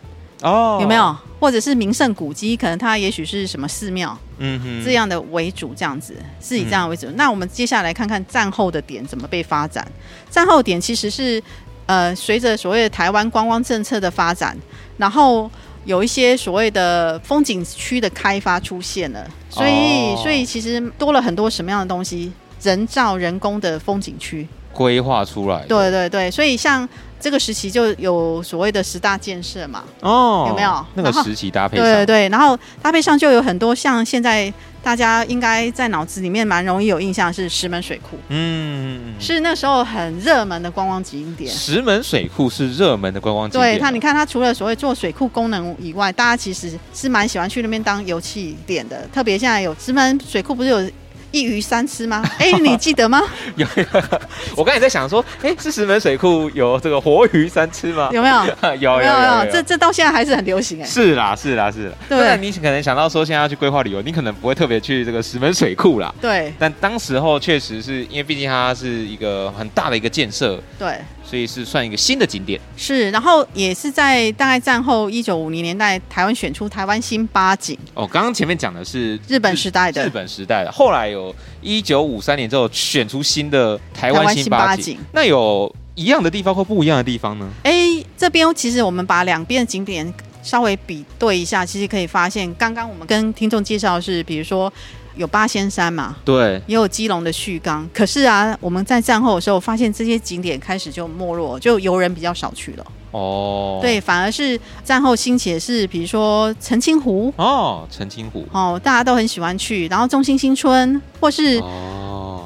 哦，有没有？或者是名胜古迹，可能它也许是什么寺庙，嗯哼，这样的为主，这样子是以这样为主。嗯、那我们接下来看看战后的点怎么被发展。战后点其实是呃，随着所谓的台湾观光政策的发展，然后有一些所谓的风景区的开发出现了，所以、哦、所以其实多了很多什么样的东西，人造人工的风景区规划出来。对对对，所以像。这个时期就有所谓的十大建设嘛？哦，有没有那个时期搭配？对对对，然后搭配上就有很多像现在大家应该在脑子里面蛮容易有印象是石门水库，嗯，是那时候很热门的观光景点。石门水库是热门的观光景点。对，它你看它除了所谓做水库功能以外，大家其实是蛮喜欢去那边当游憩点的。特别现在有石门水库不是有？一鱼三吃吗？哎、欸，你记得吗？有，我刚才在想说，哎、欸，是石门水库有这个活鱼三吃吗？有没有？有有有，这这到现在还是很流行哎。是啦是啦是啦。对，那你可能想到说现在要去规划旅游，你可能不会特别去这个石门水库啦。对。但当时候确实是因为毕竟它是一个很大的一个建设。对。所以是算一个新的景点，是，然后也是在大概战后一九五零年代，台湾选出台湾新八景。哦，刚刚前面讲的是日本时代的，日本时代的，后来有一九五三年之后选出新的台湾新八景。那有一样的地方或不一样的地方呢？哎，这边其实我们把两边的景点稍微比对一下，其实可以发现，刚刚我们跟听众介绍的是，比如说。有八仙山嘛，对，也有基隆的旭冈。可是啊，我们在战后的时候发现这些景点开始就没落，就游人比较少去了。哦，对，反而是战后兴起的是，比如说澄清湖哦，澄清湖哦，大家都很喜欢去。然后中心新村或是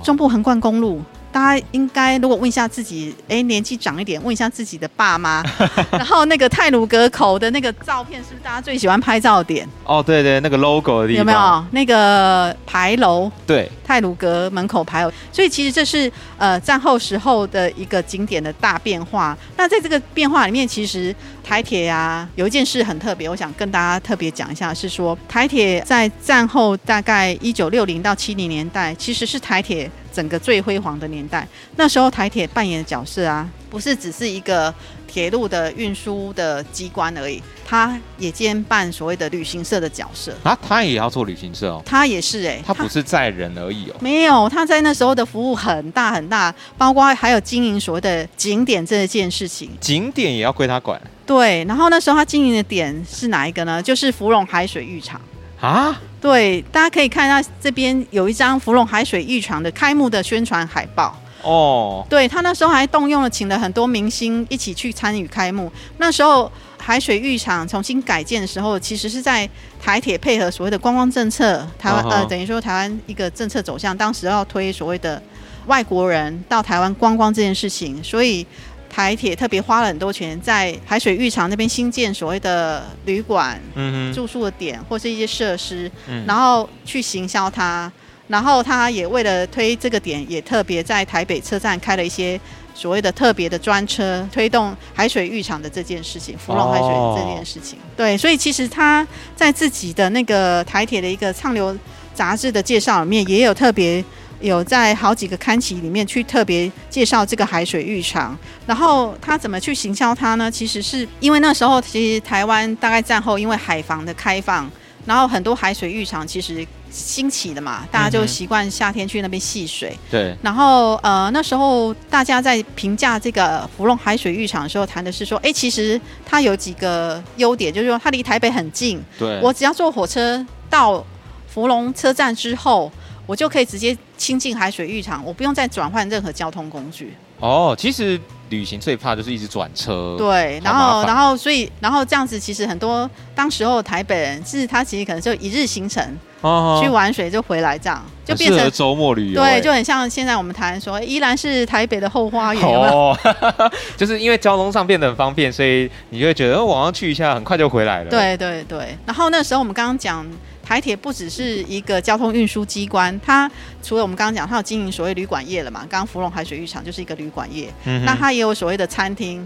中部横贯公路。大家应该如果问一下自己，哎，年纪长一点，问一下自己的爸妈，然后那个泰鲁阁口的那个照片，是不是大家最喜欢拍照点？哦，对对，那个 logo 的地方有没有那个牌楼？对，泰鲁阁门口牌楼。所以其实这是呃战后时候的一个景点的大变化。那在这个变化里面，其实台铁啊有一件事很特别，我想跟大家特别讲一下，是说台铁在战后大概一九六零到七零年代，其实是台铁。整个最辉煌的年代，那时候台铁扮演的角色啊，不是只是一个铁路的运输的机关而已，它也兼办所谓的旅行社的角色啊。他也要做旅行社哦，他也是哎、欸，他不是载人而已哦，没有，他在那时候的服务很大很大，包括还有经营所谓的景点这件事情，景点也要归他管。对，然后那时候他经营的点是哪一个呢？就是芙蓉海水浴场。啊，对，大家可以看一下这边有一张芙蓉海水浴场的开幕的宣传海报哦。对，他那时候还动用了，请了很多明星一起去参与开幕。那时候海水浴场重新改建的时候，其实是在台铁配合所谓的观光政策，台湾、uh. 呃等于说台湾一个政策走向，当时要推所谓的外国人到台湾观光这件事情，所以。台铁特别花了很多钱在海水浴场那边新建所谓的旅馆、嗯、住宿的点或是一些设施、嗯，然后去行销它。然后他也为了推这个点，也特别在台北车站开了一些所谓的特别的专车，推动海水浴场的这件事情，芙蓉海水这件事情。哦、对，所以其实他在自己的那个台铁的一个畅流杂志的介绍里面，也有特别。有在好几个刊期里面去特别介绍这个海水浴场，然后他怎么去行销它呢？其实是因为那时候其实台湾大概战后因为海防的开放，然后很多海水浴场其实兴起的嘛，大家就习惯夏天去那边戏水。对。然后呃那时候大家在评价这个芙蓉海水浴场的时候，谈的是说，哎，其实它有几个优点，就是说它离台北很近。对。我只要坐火车到芙蓉车站之后。我就可以直接亲近海水浴场，我不用再转换任何交通工具。哦，其实旅行最怕就是一直转车。对，然后，然后，所以，然后这样子，其实很多当时候台北人，是他其实可能就一日行程，哦，去玩水就回来，这样就变成周末旅游。对，就很像现在我们谈说，依然是台北的后花园。哦，就是因为交通上变得很方便，所以你就会觉得，哦，我要去一下，很快就回来了。对，对，对。然后那时候我们刚刚讲。台铁不只是一个交通运输机关，它除了我们刚刚讲，它有经营所谓旅馆业了嘛？刚刚芙蓉海水浴场就是一个旅馆业，嗯，那它也有所谓的餐厅，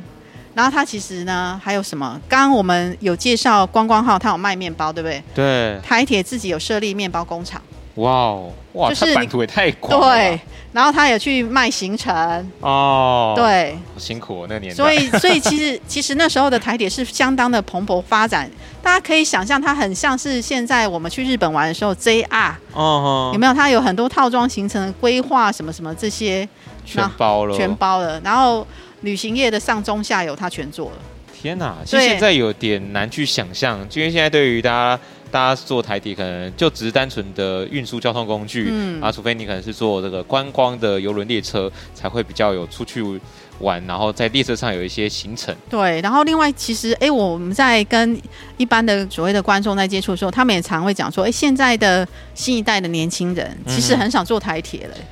然后它其实呢还有什么？刚刚我们有介绍观光号，它有卖面包，对不对？对。台铁自己有设立面包工厂。哇哦，哇，就是版图也太广了。对，然后他也去卖行程。哦，对，好辛苦哦，那个年代。所以，所以其实 其实那时候的台铁是相当的蓬勃发展。大家可以想象，它很像是现在我们去日本玩的时候，JR。哦。有没有？它有很多套装行程规划，什么什么这些。全包了。全包了。然后旅行业的上中下游，它全做了。天哪！其实现在有点难去想象，因为现在对于大家。大家坐台铁可能就只是单纯的运输交通工具，嗯，啊，除非你可能是坐这个观光的游轮列车，才会比较有出去玩，然后在列车上有一些行程。对，然后另外其实，哎，我们在跟一般的所谓的观众在接触的时候，他们也常会讲说，哎，现在的新一代的年轻人其实很少坐台铁了，嗯，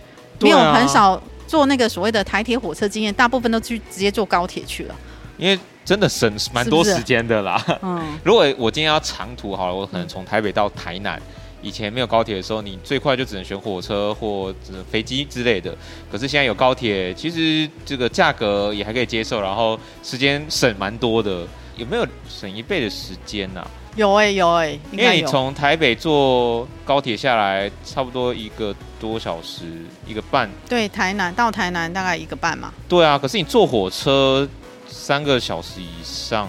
没有很少坐那个所谓的台铁火车经验，大部分都去直接坐高铁去了，因为。真的省蛮多时间的啦。是是嗯，如果我今天要长途好了，我可能从台北到台南，以前没有高铁的时候，你最快就只能选火车或者飞机之类的。可是现在有高铁，其实这个价格也还可以接受，然后时间省蛮多的。有没有省一倍的时间呢、啊？有哎、欸，有哎、欸，因为你从台北坐高铁下来，差不多一个多小时，一个半。对，台南到台南大概一个半嘛。对啊，可是你坐火车。三个小时以上，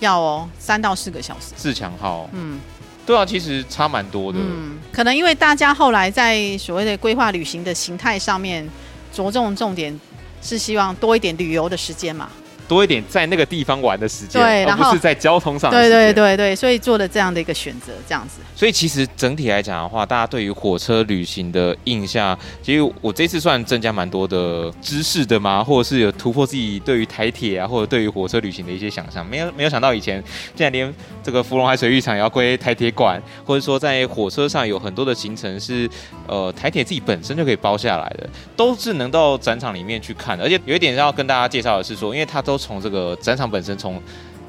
要哦，三到四个小时。自强号，嗯，对啊，其实差蛮多的。嗯，可能因为大家后来在所谓的规划旅行的形态上面，着重重点是希望多一点旅游的时间嘛。多一点在那个地方玩的时间，对，而不是在交通上的。对对对对，所以做了这样的一个选择，这样子。所以其实整体来讲的话，大家对于火车旅行的印象，其实我这次算增加蛮多的知识的嘛，或者是有突破自己对于台铁啊，或者对于火车旅行的一些想象。没有没有想到以前竟然连这个芙蓉海水浴场也要归台铁管，或者说在火车上有很多的行程是呃台铁自己本身就可以包下来的，都是能到展场里面去看的。而且有一点要跟大家介绍的是说，因为它都从这个展场本身从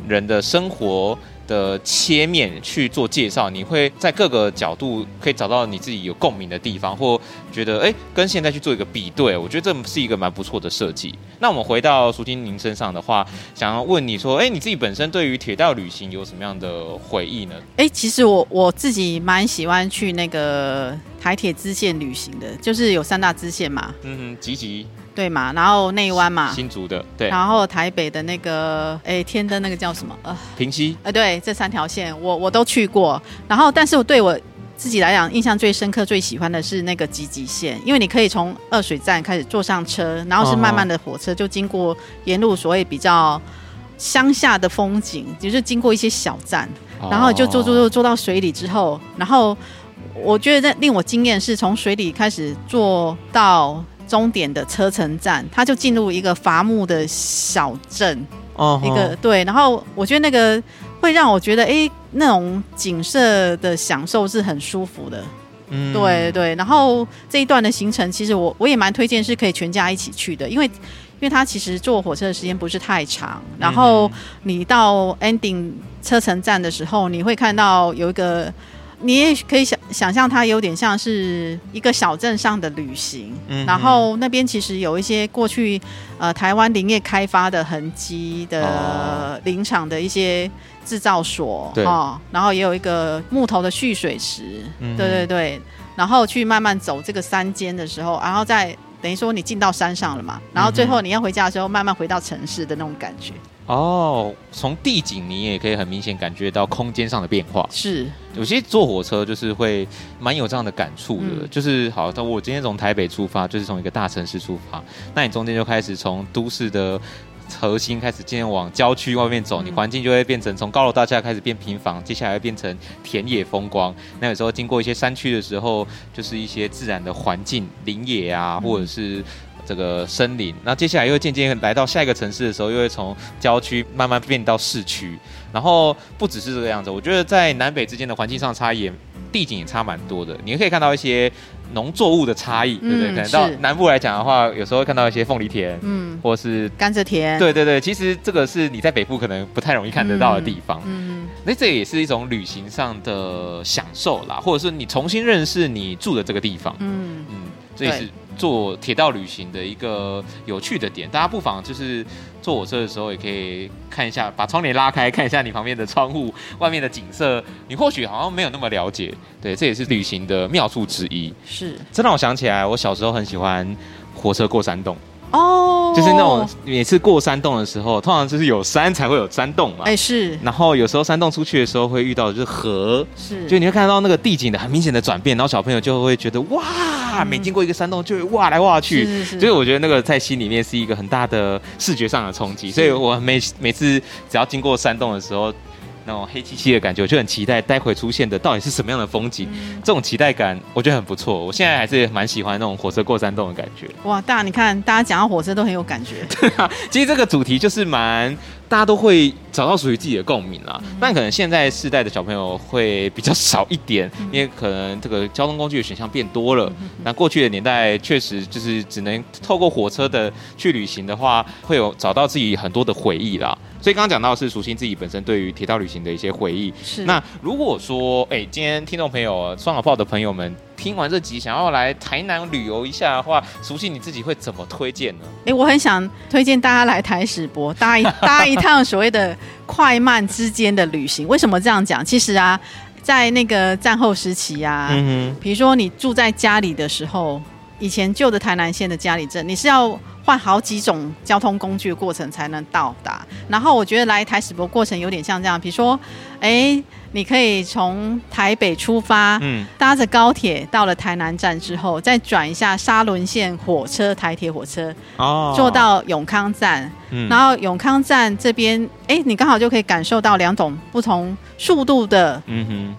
人的生活的切面去做介绍，你会在各个角度可以找到你自己有共鸣的地方，或觉得哎，跟现在去做一个比对，我觉得这是一个蛮不错的设计。那我们回到苏金您身上的话，想要问你说，哎，你自己本身对于铁道旅行有什么样的回忆呢？哎，其实我我自己蛮喜欢去那个台铁支线旅行的，就是有三大支线嘛，嗯哼，集集。对嘛，然后内湾嘛，新竹的，对，然后台北的那个，哎，天灯那个叫什么？呃，平溪，呃，对，这三条线我我都去过。然后，但是我对我自己来讲，印象最深刻、最喜欢的是那个集集线，因为你可以从二水站开始坐上车，然后是慢慢的火车，就经过沿路所谓比较乡下的风景，就是经过一些小站，然后就坐坐坐坐到水里之后，然后我觉得令我惊艳是从水里开始坐到。终点的车城站，它就进入一个伐木的小镇，uh huh. 一个对，然后我觉得那个会让我觉得，哎，那种景色的享受是很舒服的，嗯，对对。然后这一段的行程，其实我我也蛮推荐是可以全家一起去的，因为因为它其实坐火车的时间不是太长，然后你到 ending 车城站的时候，你会看到有一个。你也可以想想象，它有点像是一个小镇上的旅行，嗯、然后那边其实有一些过去呃台湾林业开发的痕迹的林场的一些制造所，对。哦，然后也有一个木头的蓄水池，嗯、对对对，然后去慢慢走这个山间的时候，然后再等于说你进到山上了嘛，然后最后你要回家的时候，慢慢回到城市的那种感觉。哦，从地景你也可以很明显感觉到空间上的变化。是，有些坐火车就是会蛮有这样的感触的，嗯、就是好，那我今天从台北出发，就是从一个大城市出发，那你中间就开始从都市的核心开始渐渐往郊区外面走，嗯、你环境就会变成从高楼大厦开始变平房，接下来变成田野风光。那有时候经过一些山区的时候，就是一些自然的环境，林野啊，或者是。这个森林，那接下来又会渐渐来到下一个城市的时候，又会从郊区慢慢变到市区，然后不只是这个样子，我觉得在南北之间的环境上差异，地景也差蛮多的。你可以看到一些农作物的差异，嗯、对不对？可能到南部来讲的话，有时候会看到一些凤梨田，嗯，或是甘蔗田，对对对。其实这个是你在北部可能不太容易看得到的地方，嗯，那这也是一种旅行上的享受啦，或者是你重新认识你住的这个地方，嗯嗯，这也是。坐铁道旅行的一个有趣的点，大家不妨就是坐火车的时候，也可以看一下，把窗帘拉开，看一下你旁边的窗户外面的景色。你或许好像没有那么了解，对，这也是旅行的妙处之一。是，这让我想起来，我小时候很喜欢火车过山洞。哦，oh, 就是那种每次过山洞的时候，通常就是有山才会有山洞嘛。哎，是。然后有时候山洞出去的时候会遇到的就是河，是。就你会看到那个地景的很明显的转变，然后小朋友就会觉得哇，每经过一个山洞就会哇来哇去。是是是。所以我觉得那个在心里面是一个很大的视觉上的冲击。所以我每每次只要经过山洞的时候。那种黑漆漆的感觉，我就很期待待会出现的到底是什么样的风景。嗯、这种期待感，我觉得很不错。我现在还是蛮喜欢那种火车过山洞的感觉。哇，大家你看，大家讲到火车都很有感觉。对啊，其实这个主题就是蛮。大家都会找到属于自己的共鸣啦，嗯、但可能现在世代的小朋友会比较少一点，嗯、因为可能这个交通工具的选项变多了。嗯、那过去的年代确实就是只能透过火车的去旅行的话，会有找到自己很多的回忆啦。所以刚刚讲到是熟悉自己本身对于铁道旅行的一些回忆。是。那如果说，哎，今天听众朋友、双响炮的朋友们。听完这集，想要来台南旅游一下的话，熟悉你自己会怎么推荐呢？哎，我很想推荐大家来台史博搭一 搭一趟所谓的快慢之间的旅行。为什么这样讲？其实啊，在那个战后时期啊，嗯哼，比如说你住在家里的时候，以前旧的台南县的家里镇，你是要换好几种交通工具的过程才能到达。然后我觉得来台史博过程有点像这样，比如说，哎。你可以从台北出发，嗯，搭着高铁到了台南站之后，再转一下沙仑线火车、台铁火车，哦，坐到永康站，嗯，然后永康站这边，哎，你刚好就可以感受到两种不同速度的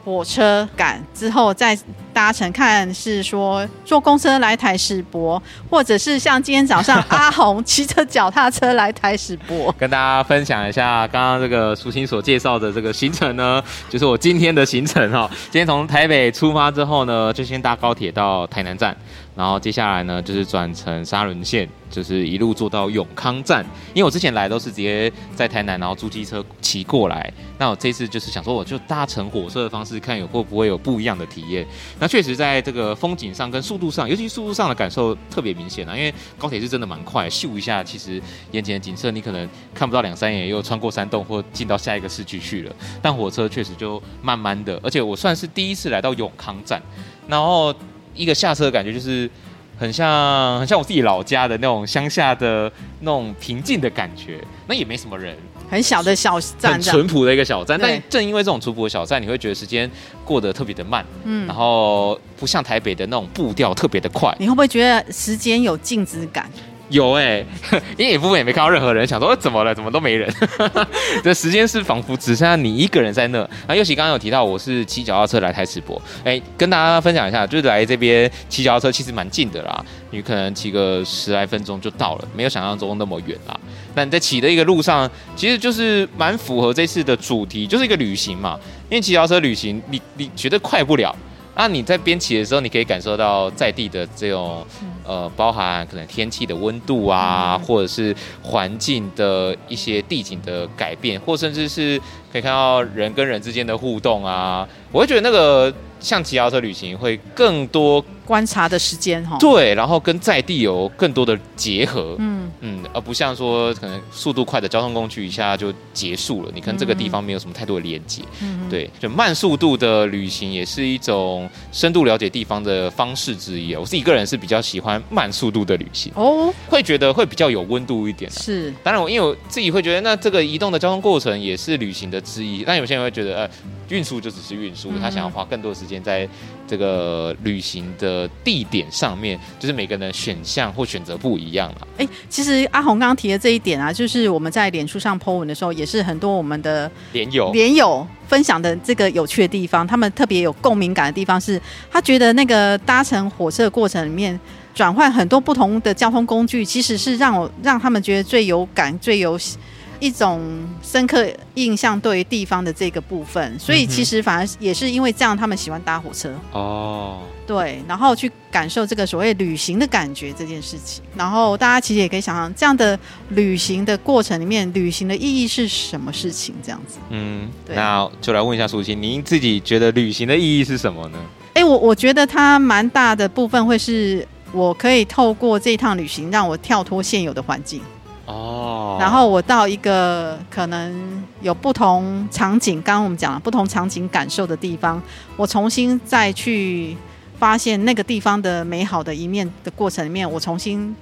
火车感，嗯、之后再搭乘看是说坐公车来台史博，或者是像今天早上阿红骑着脚踏车来台史博，跟大家分享一下刚刚这个淑清所介绍的这个行程呢，就是。我今天的行程哈，今天从台北出发之后呢，就先搭高铁到台南站，然后接下来呢就是转乘沙仑线，就是一路坐到永康站。因为我之前来都是直接在台南，然后租机车骑过来。那我这次就是想说，我就搭乘火车的方式，看有会不会有不一样的体验。那确实在这个风景上跟速度上，尤其速度上的感受特别明显啊。因为高铁是真的蛮快，咻一下，其实眼前的景色你可能看不到两三眼，又穿过山洞或进到下一个市区去了。但火车确实就慢慢的，而且我算是第一次来到永康站，然后一个下车的感觉就是。很像很像我自己老家的那种乡下的那种平静的感觉，那也没什么人，很小的小站，很淳朴的一个小站。但正因为这种淳朴的小站，你会觉得时间过得特别的慢，嗯，然后不像台北的那种步调特别的快。你会不会觉得时间有静止感？有哎、因为部分也没看到任何人，想说、怎么了，怎么都没人。这时间是仿佛只剩下你一个人在那。那尤其刚刚有提到，我是骑脚踏车来台史博，哎、跟大家分享一下，就是来这边骑脚踏车其实蛮近的啦，你可能骑个十来分钟就到了，没有想象中那么远啦。那你在骑的一个路上，其实就是蛮符合这次的主题，就是一个旅行嘛。因为骑脚踏车旅行，你你绝对快不了。那你在边骑的时候，你可以感受到在地的这种。呃，包含可能天气的温度啊，或者是环境的一些地景的改变，或甚至是可以看到人跟人之间的互动啊，我会觉得那个。像骑脚踏车旅行会更多观察的时间哈，对，然后跟在地有更多的结合，嗯嗯，而不像说可能速度快的交通工具一下就结束了，你跟这个地方没有什么太多的连接，嗯，对，就慢速度的旅行也是一种深度了解地方的方式之一。我自己个人是比较喜欢慢速度的旅行哦，会觉得会比较有温度一点。是，当然我因为我自己会觉得，那这个移动的交通过程也是旅行的之一。但有些人会觉得，呃，运输就只是运输，他想要花更多的时间。在这个旅行的地点上面，就是每个人的选项或选择不一样了。哎，其实阿红刚刚提的这一点啊，就是我们在脸书上 po 文的时候，也是很多我们的脸友脸友分享的这个有趣的地方。他们特别有共鸣感的地方是，他觉得那个搭乘火车的过程里面，转换很多不同的交通工具，其实是让我让他们觉得最有感、最有。一种深刻印象对于地方的这个部分，所以其实反而也是因为这样，他们喜欢搭火车哦。对，然后去感受这个所谓旅行的感觉这件事情。然后大家其实也可以想想，这样的旅行的过程里面，旅行的意义是什么事情？这样子。嗯，对。那就来问一下淑清，您自己觉得旅行的意义是什么呢？哎，我我觉得它蛮大的部分会是我可以透过这一趟旅行，让我跳脱现有的环境。哦，然后我到一个可能有不同场景，刚刚我们讲了不同场景感受的地方，我重新再去发现那个地方的美好的一面的过程里面，我重新。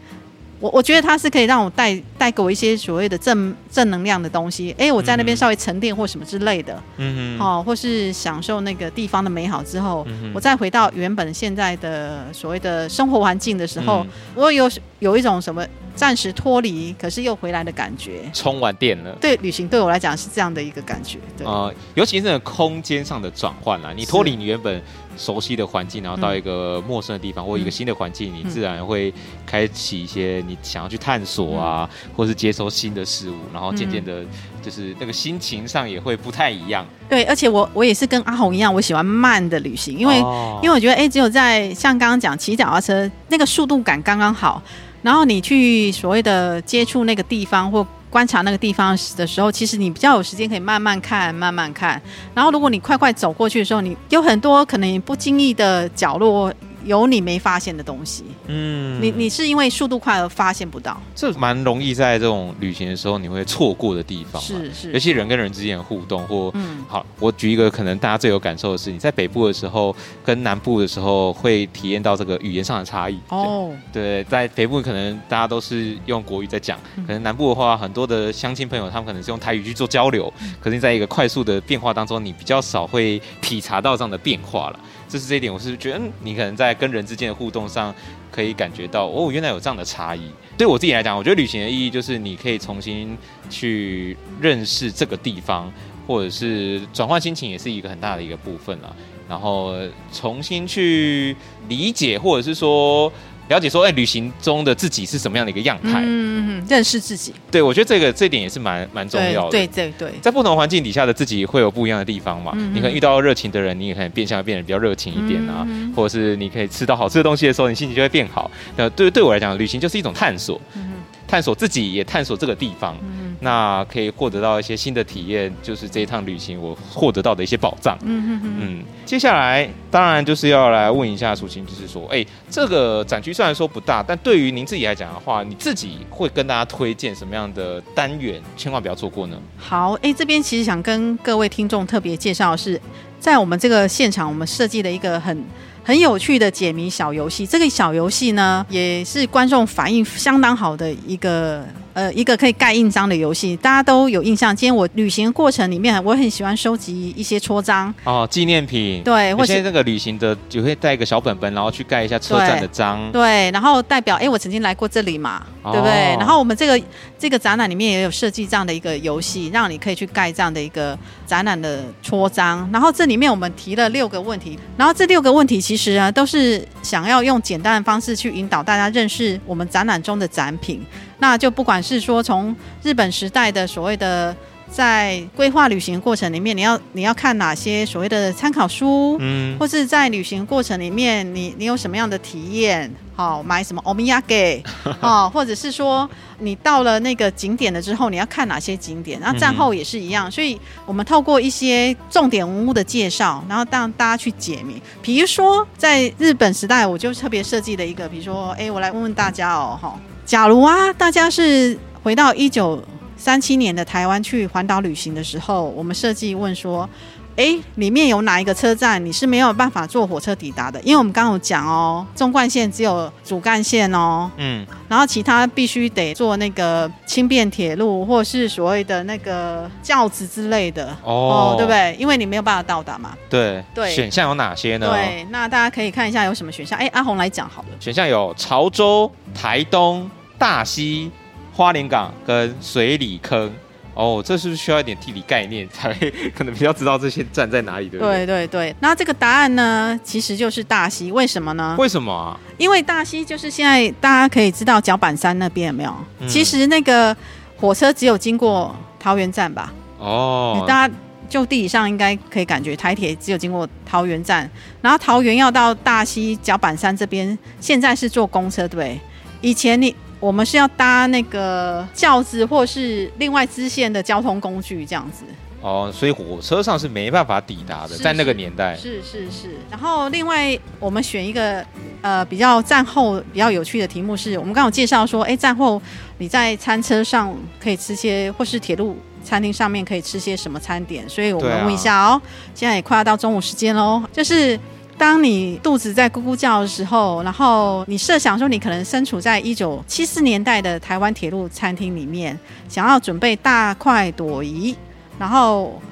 我我觉得它是可以让我带带给我一些所谓的正正能量的东西，哎，我在那边稍微沉淀或什么之类的，嗯哼，哦，或是享受那个地方的美好之后，嗯、我再回到原本现在的所谓的生活环境的时候，嗯、我有有一种什么暂时脱离，可是又回来的感觉，充完电了。对，旅行对我来讲是这样的一个感觉，对，呃，尤其是那个空间上的转换啦，你脱离你原本。熟悉的环境，然后到一个陌生的地方、嗯、或一个新的环境，你自然会开启一些你想要去探索啊，嗯、或是接收新的事物，然后渐渐的，就是那个心情上也会不太一样。对，而且我我也是跟阿红一样，我喜欢慢的旅行，因为、哦、因为我觉得，哎，只有在像刚刚讲骑脚踏车，那个速度感刚刚好，然后你去所谓的接触那个地方或。观察那个地方的时候，其实你比较有时间可以慢慢看，慢慢看。然后，如果你快快走过去的时候，你有很多可能不经意的角落，有你没发现的东西。嗯，你你是因为速度快而发现不到，这蛮容易在这种旅行的时候你会错过的地方。是是，尤其人跟人之间的互动或嗯，好，我举一个可能大家最有感受的是，你在北部的时候跟南部的时候会体验到这个语言上的差异。哦，对，在北部可能大家都是用国语在讲，可能南部的话，很多的乡亲朋友他们可能是用台语去做交流，可是你在一个快速的变化当中，你比较少会体察到这样的变化了。这是这一点，我是觉得，嗯，你可能在跟人之间的互动上，可以感觉到，哦，原来有这样的差异。对我自己来讲，我觉得旅行的意义就是你可以重新去认识这个地方，或者是转换心情，也是一个很大的一个部分了。然后重新去理解，或者是说。了解说，哎，旅行中的自己是什么样的一个样态？嗯，认识自己。对，我觉得这个这一点也是蛮蛮重要的。对对对，在不同环境底下的自己会有不一样的地方嘛。嗯、你可能遇到热情的人，你也可能变相变得比较热情一点啊。嗯、或者是你可以吃到好吃的东西的时候，你心情就会变好。那对对我来讲，旅行就是一种探索。嗯探索自己，也探索这个地方，嗯、那可以获得到一些新的体验，就是这一趟旅行我获得到的一些宝藏。嗯嗯嗯，嗯。接下来当然就是要来问一下淑卿，就是说，哎、欸，这个展区虽然说不大，但对于您自己来讲的话，你自己会跟大家推荐什么样的单元，千万不要错过呢？好，哎、欸，这边其实想跟各位听众特别介绍的是，在我们这个现场，我们设计的一个很。很有趣的解谜小游戏，这个小游戏呢，也是观众反应相当好的一个。呃，一个可以盖印章的游戏，大家都有印象。今天我旅行的过程里面，我很喜欢收集一些戳章哦，纪念品。对，或者那个旅行的就会带一个小本本，然后去盖一下车站的章。对，然后代表哎，我曾经来过这里嘛，哦、对不对？然后我们这个这个展览里面也有设计这样的一个游戏，让你可以去盖这样的一个展览的戳章。然后这里面我们提了六个问题，然后这六个问题其实啊，都是想要用简单的方式去引导大家认识我们展览中的展品。那就不管是说从日本时代的所谓的在规划旅行过程里面，你要你要看哪些所谓的参考书，嗯，或是在旅行过程里面你，你你有什么样的体验？好，买什么欧米亚给？哦，或者是说你到了那个景点了之后，你要看哪些景点？然后战后也是一样，所以我们透过一些重点文物的介绍，然后让大家去解谜。比如说在日本时代，我就特别设计了一个，比如说，哎，我来问问大家哦，哈。假如啊，大家是回到一九三七年的台湾去环岛旅行的时候，我们设计问说，哎，里面有哪一个车站你是没有办法坐火车抵达的？因为我们刚刚有讲哦，纵贯线只有主干线哦，嗯，然后其他必须得坐那个轻便铁路或是所谓的那个轿子之类的哦，哦，对不对？因为你没有办法到达嘛。对对，选项有哪些呢？对，那大家可以看一下有什么选项。哎，阿红来讲好了。选项有潮州、台东。大溪、花莲港跟水里坑，哦，这是不是需要一点地理概念才可能比较知道这些站在哪里？对不对？对对对。那这个答案呢，其实就是大溪。为什么呢？为什么啊？因为大溪就是现在大家可以知道脚板山那边有没有？嗯、其实那个火车只有经过桃园站吧？哦，大家就地理上应该可以感觉台铁只有经过桃园站，然后桃园要到大溪脚板山这边，现在是坐公车对？以前你。我们是要搭那个轿子，或是另外支线的交通工具这样子。哦，所以火车上是没办法抵达的，在那个年代。是是是。然后另外我们选一个呃比较战后比较有趣的题目是，我们刚刚有介绍说，哎，战后你在餐车上可以吃些，或是铁路餐厅上面可以吃些什么餐点？所以我们问一下哦，啊、现在也快要到中午时间喽，就是。当你肚子在咕咕叫的时候，然后你设想说你可能身处在一九七四年代的台湾铁路餐厅里面，想要准备大快朵颐，然后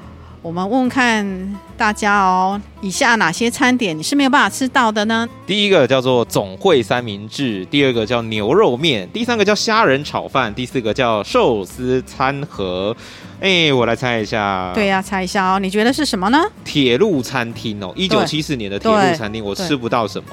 我们问问看大家哦，以下哪些餐点你是没有办法吃到的呢？第一个叫做总汇三明治，第二个叫牛肉面，第三个叫虾仁炒饭，第四个叫寿司餐盒。哎、欸，我来猜一下。对呀、啊，猜一下哦。你觉得是什么呢？铁路餐厅哦，一九七四年的铁路餐厅，我吃不到什么。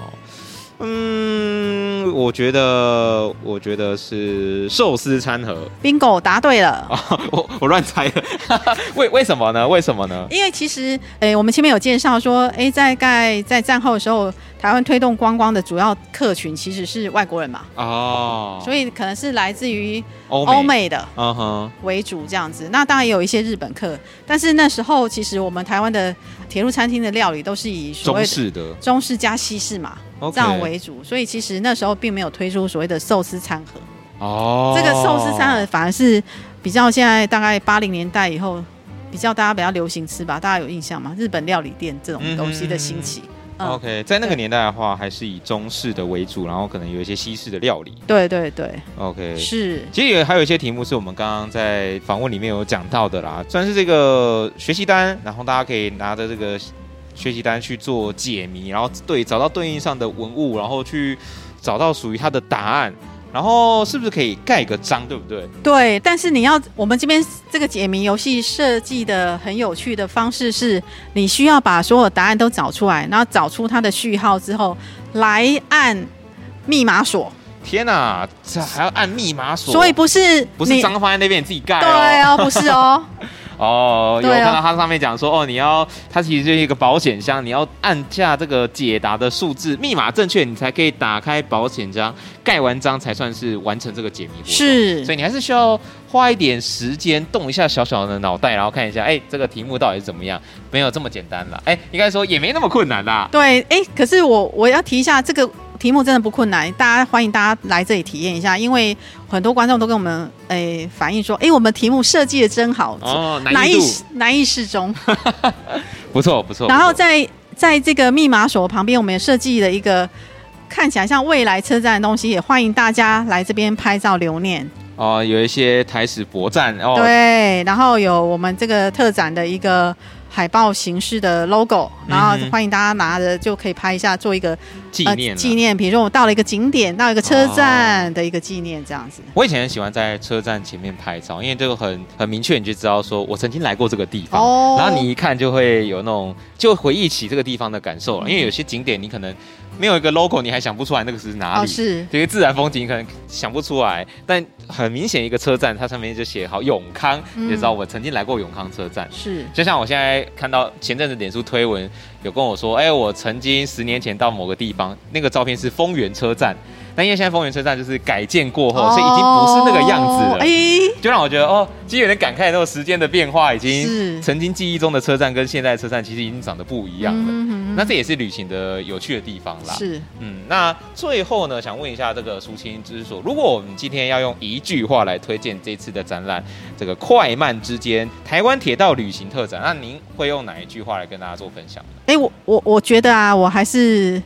嗯，我觉得，我觉得是寿司餐盒。Bingo，答对了。哦、我我乱猜的。为为什么呢？为什么呢？因为其实，哎，我们前面有介绍说，哎，在盖在战后的时候，台湾推动观光的主要客群其实是外国人嘛。哦。所以可能是来自于欧美的，嗯哼，为主这样子。那当然也有一些日本客，但是那时候其实我们台湾的铁路餐厅的料理都是以所谓中式的中式加西式嘛。这样为主，所以其实那时候并没有推出所谓的寿司餐盒。哦，这个寿司餐盒反而是比较现在大概八零年代以后比较大家比较流行吃吧，大家有印象吗？日本料理店这种东西的兴起。OK，在那个年代的话，还是以中式的为主，然后可能有一些西式的料理。对对对，OK，是。其实也还有一些题目是我们刚刚在访问里面有讲到的啦，算是这个学习单，然后大家可以拿着这个学习单去做解谜，然后对找到对应上的文物，然后去找到属于它的答案。然后是不是可以盖个章，对不对？对，但是你要我们这边这个解谜游戏设计的很有趣的方式是，你需要把所有答案都找出来，然后找出它的序号之后，来按密码锁。天哪，这还要按密码锁？所以不是不是章放在那边你自己盖哦？对哦，不是哦。哦，有看到它上面讲说，哦，你要它其实就是一个保险箱，你要按下这个解答的数字，密码正确，你才可以打开保险箱，盖完章才算是完成这个解谜活动。是，所以你还是需要花一点时间，动一下小小的脑袋，然后看一下，哎，这个题目到底是怎么样？没有这么简单啦，哎，应该说也没那么困难啦。对，哎，可是我我要提一下这个。题目真的不困难，大家欢迎大家来这里体验一下，因为很多观众都跟我们哎、欸、反映说，哎、欸，我们题目设计的真好，哦，难易难易适中，不错不错。然后在在这个密码锁旁边，我们也设计了一个看起来像未来车站的东西，也欢迎大家来这边拍照留念。哦，有一些台史博站哦，对，然后有我们这个特展的一个。海报形式的 logo，然后欢迎大家拿着就可以拍一下，做一个纪念纪念。比如说我到了一个景点，到一个车站的一个纪念，这样子。我以前很喜欢在车站前面拍照，因为这个很很明确，你就知道说我曾经来过这个地方。然后你一看就会有那种，就回忆起这个地方的感受了。因为有些景点你可能没有一个 logo，你还想不出来那个是哪里。是这些自然风景你可能想不出来，但很明显一个车站，它上面就写好永康，你就知道我曾经来过永康车站。是，就像我现在。看到前阵子脸书推文有跟我说，哎，我曾经十年前到某个地方，那个照片是丰原车站，但因为现在丰原车站就是改建过后，所以已经不是那个样子了，哎，就让我觉得哦，其实有点感慨，那个时间的变化已经曾经记忆中的车站跟现在的车站其实已经长得不一样了。那这也是旅行的有趣的地方啦。是，嗯，那最后呢，想问一下这个苏青，就是说，如果我们今天要用一句话来推荐这次的展览，这个快慢之间台湾铁道旅行特展，那您会用哪一句话来跟大家做分享呢？哎、欸，我我我觉得啊，我还是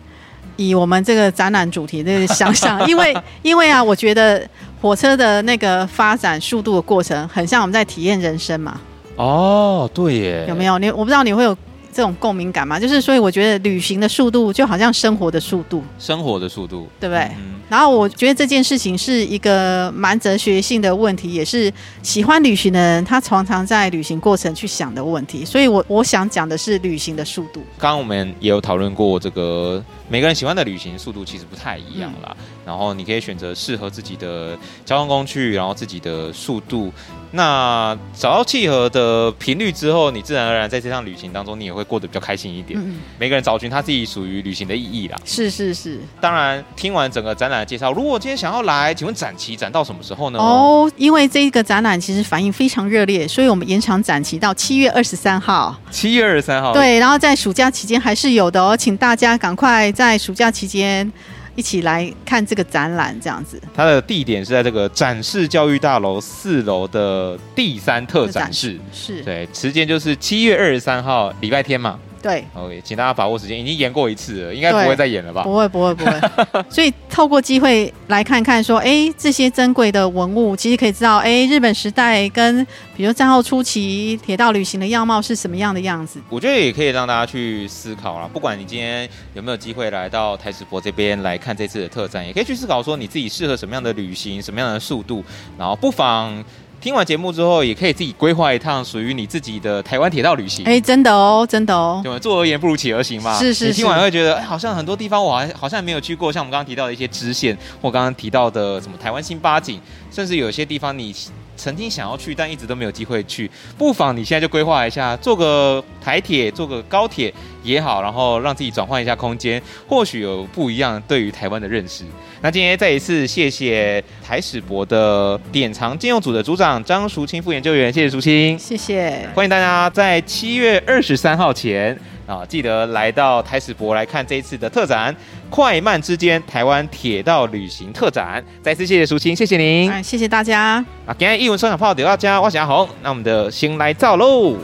以我们这个展览主题的想想，因为因为啊，我觉得火车的那个发展速度的过程，很像我们在体验人生嘛。哦，对耶，有没有？你我不知道你会有。这种共鸣感嘛，就是所以我觉得旅行的速度就好像生活的速度，生活的速度，对不对？嗯、然后我觉得这件事情是一个蛮哲学性的问题，也是喜欢旅行的人他常常在旅行过程去想的问题。所以我我想讲的是旅行的速度。刚刚我们也有讨论过，这个每个人喜欢的旅行速度其实不太一样啦。嗯、然后你可以选择适合自己的交通工具，然后自己的速度。那找到契合的频率之后，你自然而然在这趟旅行当中，你也会过得比较开心一点。嗯，每个人找寻他自己属于旅行的意义啦。是是是。当然，听完整个展览的介绍，如果今天想要来，请问展期展到什么时候呢？哦，因为这个展览其实反应非常热烈，所以我们延长展期到七月二十三号。七月二十三号。对，然后在暑假期间还是有的哦，请大家赶快在暑假期间。一起来看这个展览，这样子。它的地点是在这个展示教育大楼四楼的第三特展室，是对，时间就是七月二十三号礼拜天嘛。对，OK，请大家把握时间，已经演过一次了，应该不会再演了吧？不会，不会，不会。所以透过机会来看看，说，哎，这些珍贵的文物，其实可以知道，哎，日本时代跟比如战后初期铁道旅行的样貌是什么样的样子。我觉得也可以让大家去思考啦，不管你今天有没有机会来到台史博这边来看这次的特展，也可以去思考说你自己适合什么样的旅行，什么样的速度，然后不妨。听完节目之后，也可以自己规划一趟属于你自己的台湾铁道旅行。哎，真的哦，真的哦。对，坐而言不如起而行嘛。是是是。你听完会觉得，哎，好像很多地方我还好像没有去过，像我们刚刚提到的一些支线，或刚刚提到的什么台湾新八景，甚至有些地方你曾经想要去，但一直都没有机会去，不妨你现在就规划一下，坐个台铁，坐个高铁也好，然后让自己转换一下空间，或许有不一样对于台湾的认识。那今天再一次谢谢台史博的典藏禁用组的组长张淑清副研究员，谢谢淑清，谢谢，欢迎大家在七月二十三号前啊，记得来到台史博来看这一次的特展《快慢之间台湾铁道旅行特展》。再次谢谢淑清，谢谢您，哎，谢谢大家。啊，今天艺文双响炮，就到家，我是阿红，那我们的先来造喽。